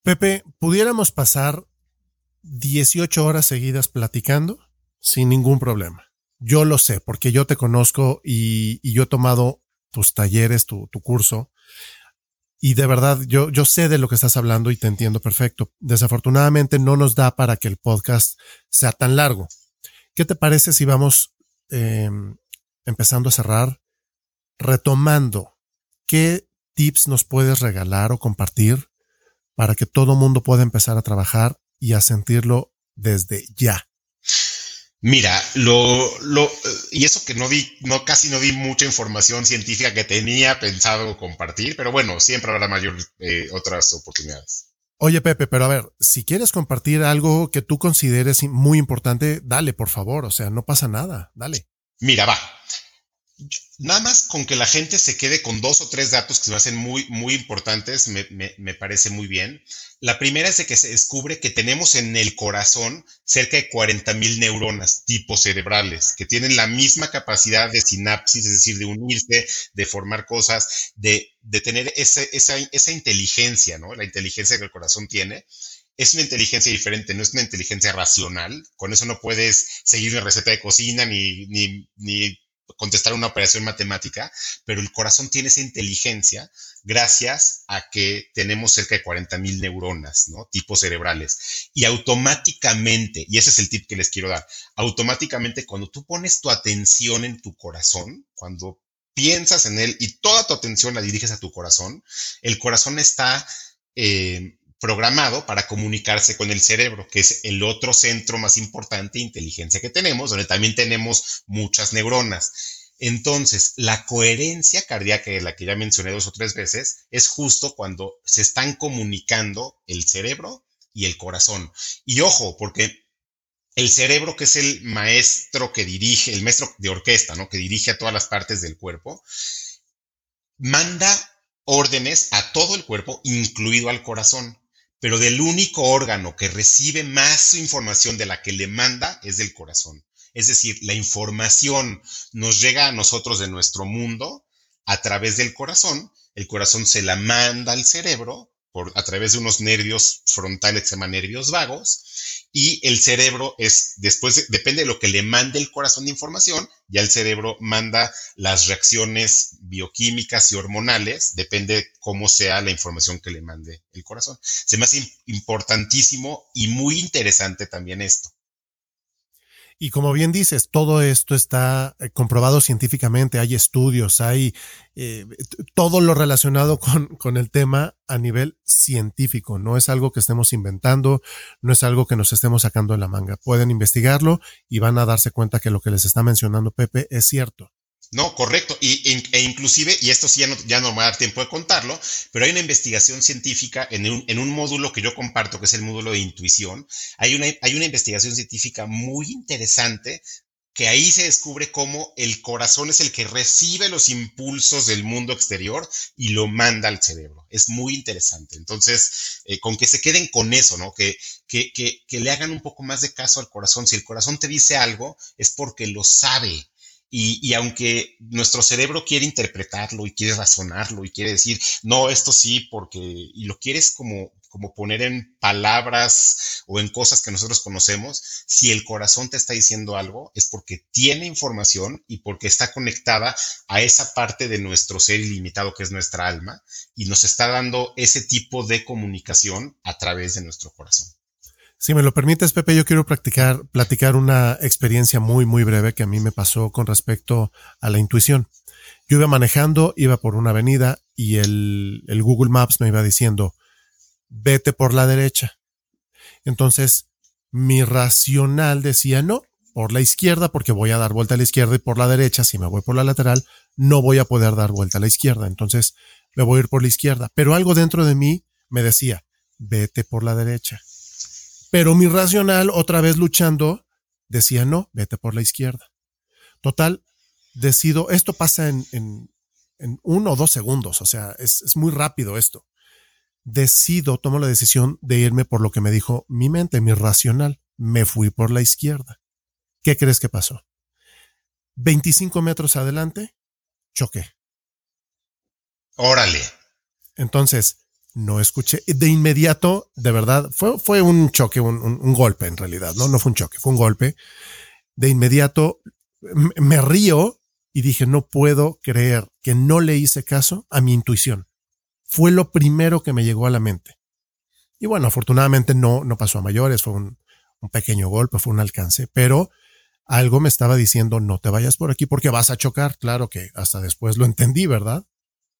Pepe, ¿pudiéramos pasar 18 horas seguidas platicando sin ningún problema? Yo lo sé, porque yo te conozco y, yo he tomado tus talleres, tu, curso, y de verdad yo, yo sé de lo que estás hablando y te entiendo perfecto. Desafortunadamente no nos da para que el podcast sea tan largo. ¿Qué te parece si vamos eh, empezando a cerrar, retomando qué tips nos puedes regalar o compartir para que todo mundo pueda empezar a trabajar y a sentirlo desde ya? Mira, lo, lo, y eso que no vi, no, casi no vi mucha información científica que tenía pensado compartir, pero bueno, siempre habrá mayor, eh, otras oportunidades. Oye, Pepe, pero a ver, si quieres compartir algo que tú consideres muy importante, dale, por favor. O sea, no pasa nada. Dale. Mira, va. Nada más con que la gente se quede con dos o tres datos que se me hacen muy, muy importantes, me, me, parece muy bien. La primera es de que se descubre que tenemos en el corazón cerca de 40 mil neuronas tipo cerebrales, que tienen la misma capacidad de sinapsis, es decir, de unirse, de formar cosas, de, de tener esa, esa, esa inteligencia, ¿no? La inteligencia que el corazón tiene es una inteligencia diferente, no es una inteligencia racional. Con eso no puedes seguir una receta de cocina ni, ni, ni contestar una operación matemática, pero el corazón tiene esa inteligencia gracias a que tenemos cerca de 40 mil neuronas, ¿no? Tipos cerebrales. Y automáticamente, y ese es el tip que les quiero dar, automáticamente cuando tú pones tu atención en tu corazón, cuando piensas en él y toda tu atención la diriges a tu corazón, el corazón está... Eh, programado para comunicarse con el cerebro, que es el otro centro más importante de inteligencia que tenemos, donde también tenemos muchas neuronas. Entonces, la coherencia cardíaca de la que ya mencioné dos o tres veces es justo cuando se están comunicando el cerebro y el corazón. Y ojo, porque el cerebro, que es el maestro que dirige, el maestro de orquesta, ¿no? Que dirige a todas las partes del cuerpo, manda órdenes a todo el cuerpo, incluido al corazón pero del único órgano que recibe más información de la que le manda es del corazón. Es decir, la información nos llega a nosotros de nuestro mundo a través del corazón, el corazón se la manda al cerebro por, a través de unos nervios frontales que se llaman nervios vagos, y el cerebro es, después, depende de lo que le mande el corazón de información, ya el cerebro manda las reacciones bioquímicas y hormonales, depende cómo sea la información que le mande el corazón. Se me hace importantísimo y muy interesante también esto. Y como bien dices, todo esto está eh, comprobado científicamente, hay estudios, hay eh, todo lo relacionado con, con, el tema a nivel científico. No es algo que estemos inventando, no es algo que nos estemos sacando en la manga. Pueden investigarlo y van a darse cuenta que lo que les está mencionando Pepe es cierto. No, correcto. Y, e inclusive, y esto sí ya no, ya no me va a dar tiempo de contarlo, pero hay una investigación científica en un, en un módulo que yo comparto, que es el módulo de intuición. Hay una, hay una investigación científica muy interesante que ahí se descubre cómo el corazón es el que recibe los impulsos del mundo exterior y lo manda al cerebro. Es muy interesante. Entonces, eh, con que se queden con eso, ¿no? Que, que, que, que le hagan un poco más de caso al corazón. Si el corazón te dice algo, es porque lo sabe y, aunque nuestro cerebro quiere interpretarlo y quiere razonarlo y quiere decir, no, esto sí, porque, y lo quieres como, como poner en palabras o en cosas que nosotros conocemos, si el corazón te está diciendo algo, es porque tiene información y porque está conectada a esa parte de nuestro ser ilimitado que es nuestra alma y nos está dando ese tipo de comunicación a través de nuestro corazón. Si me lo permites, Pepe, yo quiero practicar, platicar una experiencia muy, muy breve que a mí me pasó con respecto a la intuición. Yo iba manejando, iba por una avenida y el, el Google Maps me iba diciendo, vete por la derecha. Entonces, mi racional decía, no, por la izquierda, porque voy a dar vuelta a la izquierda y por la derecha, si me voy por la lateral, no voy a poder dar vuelta a la izquierda. Entonces, me voy a ir por la izquierda. Pero algo dentro de mí me decía, vete por la derecha. Pero mi racional, otra vez luchando, decía, no, vete por la izquierda. Total, decido, esto pasa en, en, en uno o dos segundos, o sea, es, es muy rápido esto. Decido, tomo la decisión de irme por lo que me dijo mi mente, mi racional. Me fui por la izquierda. ¿Qué crees que pasó? 25 metros adelante, choqué. Órale. Entonces, no escuché. De inmediato, de verdad, fue, fue un choque, un, golpe en realidad, ¿no? No fue un choque, fue un golpe. De inmediato me río y dije, no puedo creer que no le hice caso a mi intuición. Fue lo primero que me llegó a la mente. Y bueno, afortunadamente no, no pasó a mayores, fue un, un pequeño golpe, fue un alcance, pero algo me estaba diciendo, no te vayas por aquí porque vas a chocar. Claro que hasta después lo entendí, ¿verdad?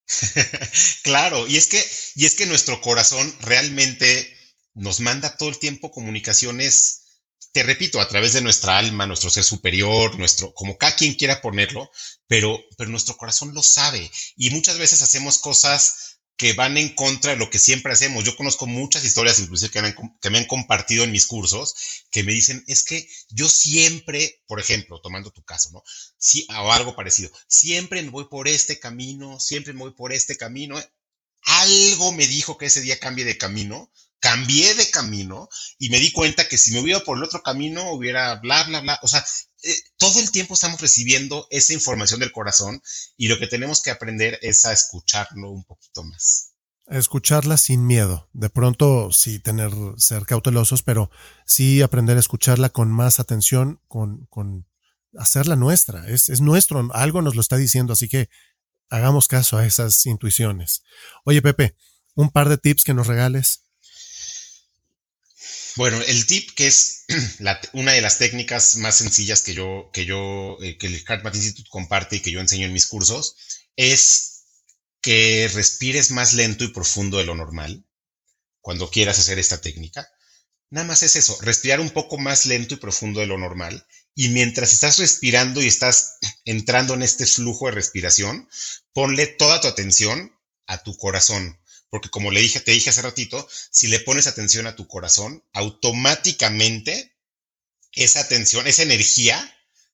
[LAUGHS] claro, y es que, y es que nuestro corazón realmente nos manda todo el tiempo comunicaciones, te repito, a través de nuestra alma, nuestro ser superior, nuestro, como cada quien quiera ponerlo, pero, pero nuestro corazón lo sabe. Y muchas veces hacemos cosas que van en contra de lo que siempre hacemos. Yo conozco muchas historias, inclusive que me, han, compartido en mis cursos, que me dicen, es que yo siempre, por ejemplo, tomando tu caso, ¿no? Sí, o algo parecido, siempre me voy por este camino, siempre me voy por este camino. Algo me dijo que ese día cambie de camino, cambié de camino y me di cuenta que si me hubiera por el otro camino hubiera bla, bla, bla. O sea, eh, todo el tiempo estamos recibiendo esa información del corazón y lo que tenemos que aprender es a escucharlo un poquito más. Escucharla sin miedo. De pronto sí tener, ser cautelosos, pero sí aprender a escucharla con más atención, con, con hacerla nuestra. Es, es nuestro, algo nos lo está diciendo, así que hagamos caso a esas intuiciones. Oye, Pepe, un par de tips que nos regales. Bueno, el tip que es [CLEARS THROAT] una de las técnicas más sencillas que yo, que yo, eh, que el HeartMath Institute comparte y que yo enseño en mis cursos es que respires más lento y profundo de lo normal cuando quieras hacer esta técnica. Nada más es eso, respirar un poco más lento y profundo de lo normal. Y mientras estás respirando y estás [CLEARS THROAT] entrando en este flujo de respiración, ponle toda tu atención a tu corazón porque como le dije, te dije hace ratito, si le pones atención a tu corazón, automáticamente esa atención, esa energía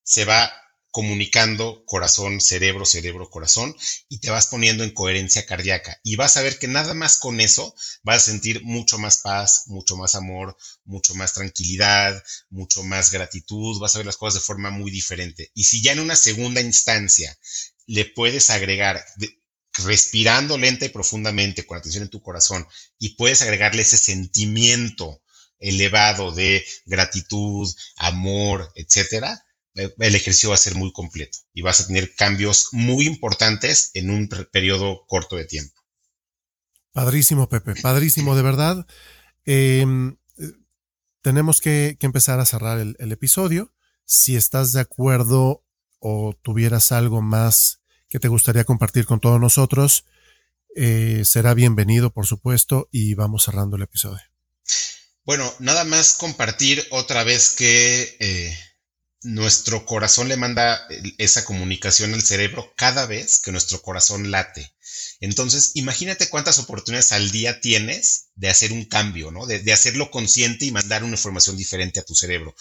se va comunicando corazón, cerebro, cerebro, corazón, y te vas poniendo en coherencia cardíaca. Y vas a ver que nada más con eso vas a sentir mucho más paz, mucho más amor, mucho más tranquilidad, mucho más gratitud, vas a ver las cosas de forma muy diferente. Y si ya en una segunda instancia le puedes agregar respirando lenta y profundamente con atención en tu corazón y puedes agregarle ese sentimiento elevado de gratitud, amor, etcétera, el ejercicio va a ser muy completo y vas a tener cambios muy importantes en un periodo corto de tiempo. Padrísimo, Pepe, padrísimo, de verdad. Em, tenemos que, empezar a cerrar el, el episodio. Si estás de acuerdo o tuvieras algo más que te gustaría compartir con todos nosotros, eh, será bienvenido, por supuesto, y vamos cerrando el episodio. Bueno, nada más compartir otra vez que eh, nuestro corazón le manda esa comunicación al cerebro cada vez que nuestro corazón late. Entonces, imagínate cuántas oportunidades al día tienes de hacer un cambio, ¿no? De hacerlo consciente y mandar una información diferente a tu cerebro.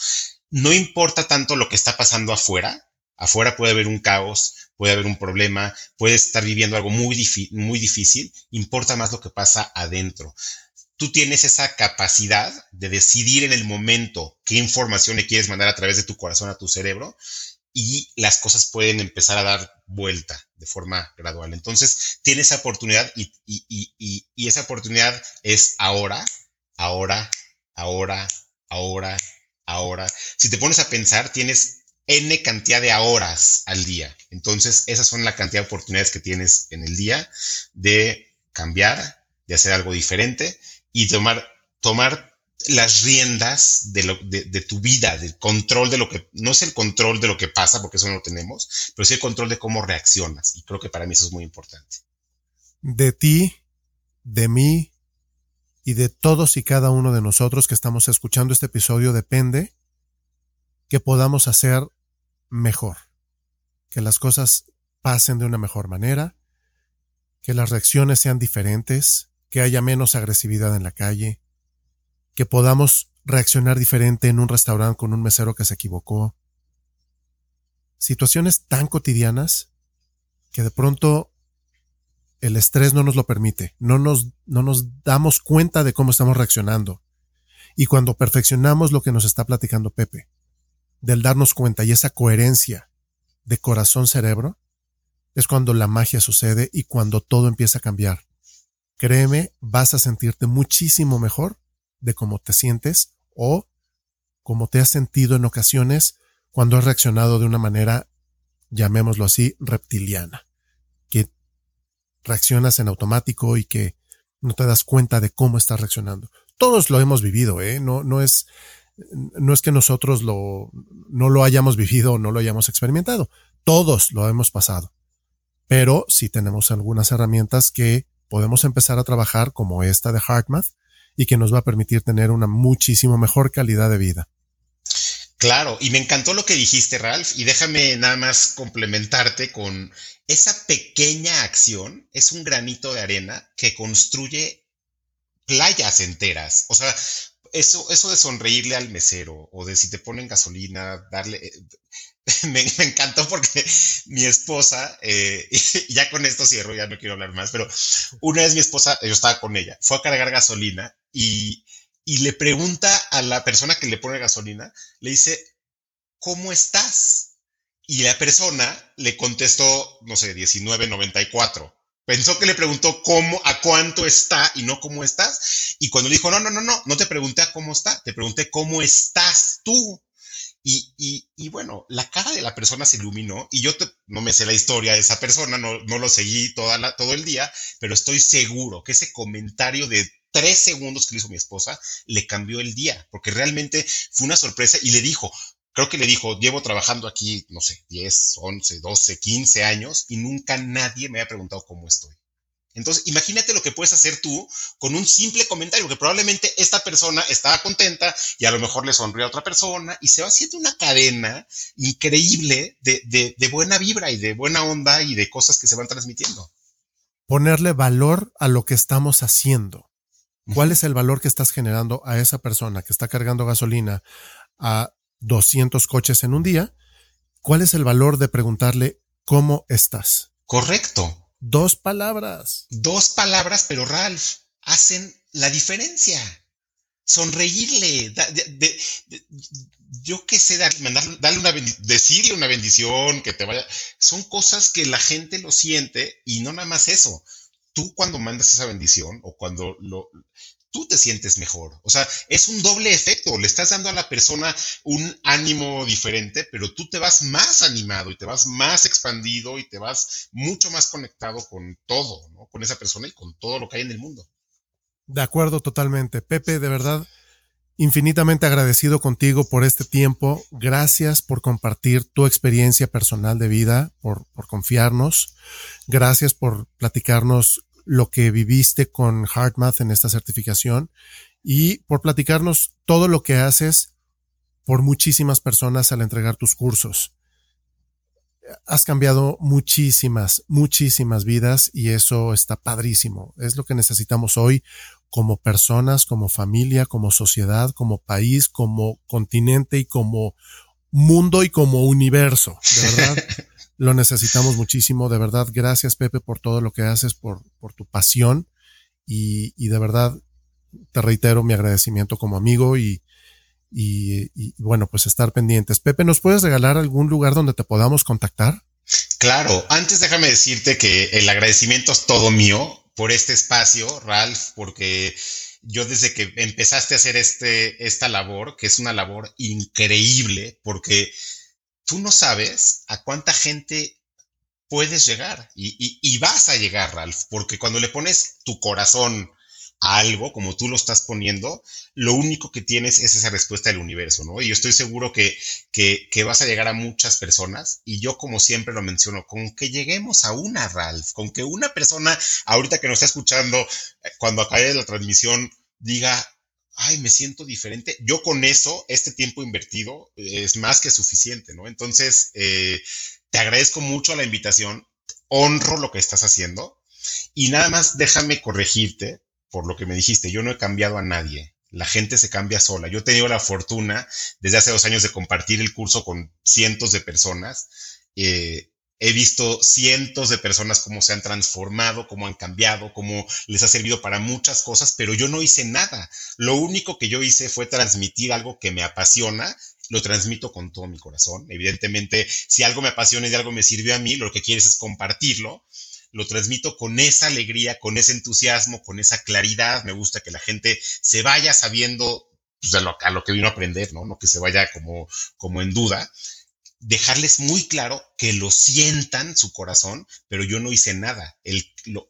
No importa tanto lo que está pasando afuera, Afuera puede haber un caos, puede haber un problema, puedes estar viviendo algo muy, muy difícil, importa más lo que pasa adentro. Tú tienes esa capacidad de decidir en el momento qué información le quieres mandar a través de tu corazón a tu cerebro y las cosas pueden empezar a dar vuelta de forma gradual. Entonces, tienes esa oportunidad y, y esa oportunidad es ahora, ahora, ahora, ahora, ahora. Si te pones a pensar, tienes N cantidad de horas al día. Entonces, esas son la cantidad de oportunidades que tienes en el día de cambiar, de hacer algo diferente y tomar, tomar las riendas de, lo, de, tu vida, del control de lo que, no es el control de lo que pasa, porque eso no lo tenemos, pero sí el control de cómo reaccionas. Y creo que para mí eso es muy importante. De ti, de mí y de todos y cada uno de nosotros que estamos escuchando este episodio depende que podamos hacer mejor, que las cosas pasen de una mejor manera, que las reacciones sean diferentes, que haya menos agresividad en la calle, que podamos reaccionar diferente en un restaurante con un mesero que se equivocó. Situaciones tan cotidianas que de pronto el estrés no nos lo permite, no nos, no nos damos cuenta de cómo estamos reaccionando. Y cuando perfeccionamos lo que nos está platicando Pepe, del darnos cuenta y esa coherencia de corazón-cerebro, es cuando la magia sucede y cuando todo empieza a cambiar. Créeme, vas a sentirte muchísimo mejor de cómo te sientes o como te has sentido en ocasiones cuando has reaccionado de una manera, llamémoslo así, reptiliana, que reaccionas en automático y que no te das cuenta de cómo estás reaccionando. Todos lo hemos vivido, ¿eh? No, no es, no es que nosotros lo, no lo hayamos vivido o no lo hayamos experimentado. Todos lo hemos pasado. Pero sí tenemos algunas herramientas que podemos empezar a trabajar como esta de HeartMath y que nos va a permitir tener una muchísimo mejor calidad de vida. Claro, y me encantó lo que dijiste, Ralph, y déjame nada más complementarte con esa pequeña acción es un granito de arena que construye playas enteras. O sea, eso, eso de sonreírle al mesero o de si te ponen gasolina, darle... Eh, [LAUGHS] me, encantó porque [LAUGHS] mi esposa, eh, [LAUGHS] ya con esto cierro, ya no quiero hablar más, pero una vez mi esposa, yo estaba con ella, fue a cargar gasolina y, y le pregunta a la persona que le pone gasolina, le dice, ¿cómo estás? Y la persona le contestó, no sé, 1994. Pensó que le preguntó cómo, a cuánto está y no cómo estás. Y cuando dijo, no, no, no, no, no te pregunté a cómo está, te pregunté cómo estás tú. Y, y, bueno, la cara de la persona se iluminó y yo no me sé la historia de esa persona, no, no lo seguí toda todo el día, pero estoy seguro que ese comentario de tres segundos que le hizo mi esposa le cambió el día, porque realmente fue una sorpresa y le dijo, creo que le dijo, llevo trabajando aquí, no sé, 10, 11, 12, 15 años y nunca nadie me ha preguntado cómo estoy. Entonces, imagínate lo que puedes hacer tú con un simple comentario, que probablemente esta persona estaba contenta y a lo mejor le sonrió a otra persona y se va haciendo una cadena increíble de, de buena vibra y de buena onda y de cosas que se van transmitiendo. Ponerle valor a lo que estamos haciendo. ¿Cuál es el valor que estás generando a esa persona que está cargando gasolina a 200 coches en un día, ¿cuál es el valor de preguntarle cómo estás? Correcto. Dos palabras. Dos palabras, pero Ralph, hacen la diferencia. Sonreírle, yo qué sé, darle una decirle una bendición, que te vaya. Son cosas que la gente lo siente y no nada más eso. Tú cuando mandas esa bendición o cuando lo, tú te sientes mejor. O sea, es un doble efecto. Le estás dando a la persona un ánimo diferente, pero tú te vas más animado y te vas más expandido y te vas mucho más conectado con todo, ¿no? Con esa persona y con todo lo que hay en el mundo. De acuerdo totalmente. Pepe, de verdad, infinitamente agradecido contigo por este tiempo. Gracias por compartir tu experiencia personal de vida, por, por confiarnos. Gracias por platicarnos lo que viviste con HeartMath en esta certificación y por platicarnos todo lo que haces por muchísimas personas al entregar tus cursos. Has cambiado muchísimas, muchísimas vidas y eso está padrísimo. Es lo que necesitamos hoy como personas, como familia, como sociedad, como país, como continente y como mundo y como universo. De verdad. [LAUGHS] Lo necesitamos muchísimo, de verdad. Gracias, Pepe, por todo lo que haces, por, por tu pasión. Y, y de verdad, te reitero mi agradecimiento como amigo y, y, bueno, pues estar pendientes. Pepe, ¿nos puedes regalar algún lugar donde te podamos contactar? Claro, antes déjame decirte que el agradecimiento es todo mío por este espacio, Ralph, porque yo desde que empezaste a hacer este, esta labor, que es una labor increíble, porque tú no sabes a cuánta gente puedes llegar y, vas a llegar, Ralph, porque cuando le pones tu corazón a algo, como tú lo estás poniendo, lo único que tienes es esa respuesta del universo, ¿no? Y yo estoy seguro que, que, vas a llegar a muchas personas y yo como siempre lo menciono, con que lleguemos a una, Ralph, con que una persona ahorita que nos está escuchando, eh, cuando acabe la transmisión, diga, ay, me siento diferente. Yo con eso, este tiempo invertido eh, es más que suficiente, ¿no? Entonces, eh, te agradezco mucho la invitación, honro lo que estás haciendo y nada más déjame corregirte por lo que me dijiste, yo no he cambiado a nadie. La gente se cambia sola. Yo he tenido la fortuna desde hace dos años de compartir el curso con cientos de personas. Eh, He visto cientos de personas cómo se han transformado, cómo han cambiado, cómo les ha servido para muchas cosas, pero yo no hice nada. Lo único que yo hice fue transmitir algo que me apasiona, lo transmito con todo mi corazón. Evidentemente, si algo me apasiona y algo me sirvió a mí, lo que quieres es compartirlo. Lo transmito con esa alegría, con ese entusiasmo, con esa claridad. Me gusta que la gente se vaya sabiendo pues, a, lo, lo, que vino a aprender, ¿no? No que se vaya como, como en duda dejarles muy claro que lo sientan su corazón, pero yo no hice nada. El,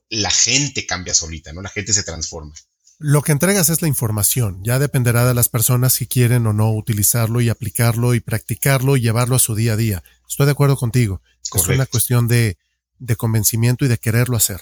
la gente cambia solita, ¿no? La gente se transforma. Lo que entregas es la información. Ya dependerá de las personas si quieren o no utilizarlo y aplicarlo y practicarlo y llevarlo a su día a día. Estoy de acuerdo contigo. Es una cuestión de, de convencimiento y de quererlo hacer.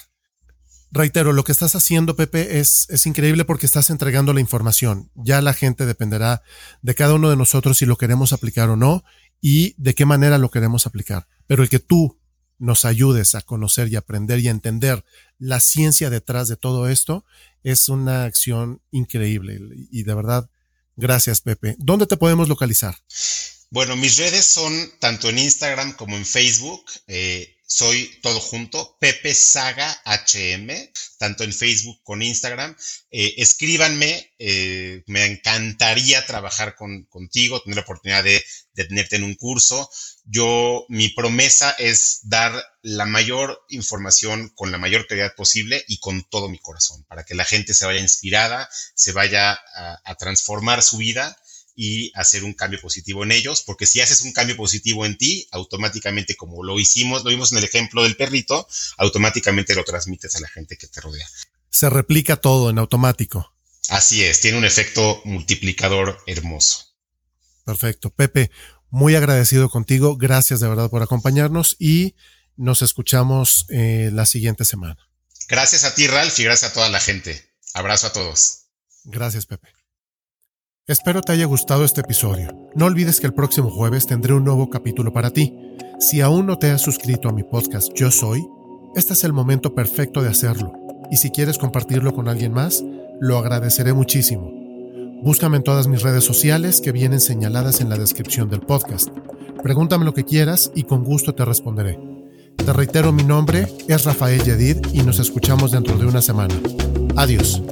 Reitero, lo que estás haciendo, Pepe, es, es increíble porque estás entregando la información. Ya la gente dependerá de cada uno de nosotros si lo queremos aplicar o no y de qué manera lo queremos aplicar. Pero el que tú nos ayudes a conocer y aprender y a entender la ciencia detrás de todo esto, es una acción increíble. Y de verdad, gracias Pepe. ¿Dónde te podemos localizar? Bueno, mis redes son tanto en Instagram como en Facebook. Eh, soy todo junto, Pepe Saga HM, tanto en Facebook como en Instagram. Eh, escríbanme, eh, me encantaría trabajar contigo, tener la oportunidad de, tenerte en un curso. Yo, mi promesa es dar la mayor información con la mayor calidad posible y con todo mi corazón, para que la gente se vaya inspirada, se vaya a transformar su vida y hacer un cambio positivo en ellos, porque si haces un cambio positivo en ti, automáticamente como lo hicimos, lo vimos en el ejemplo del perrito, automáticamente lo transmites a la gente que te rodea. Se replica todo en automático. Así es, tiene un efecto multiplicador hermoso. Perfecto. Pepe, muy agradecido contigo, gracias de verdad por acompañarnos y nos escuchamos eh, la siguiente semana. Gracias a ti, Ralph, y gracias a toda la gente. Abrazo a todos. Gracias, Pepe. Espero te haya gustado este episodio. No olvides que el próximo jueves tendré un nuevo capítulo para ti. Si aún no te has suscrito a mi podcast Yo Soy, este es el momento perfecto de hacerlo. Y si quieres compartirlo con alguien más, lo agradeceré muchísimo. Búscame en todas mis redes sociales que vienen señaladas en la descripción del podcast. Pregúntame lo que quieras y con gusto te responderé. Te reitero mi nombre, es Rafael Yedid y nos escuchamos dentro de una semana. Adiós.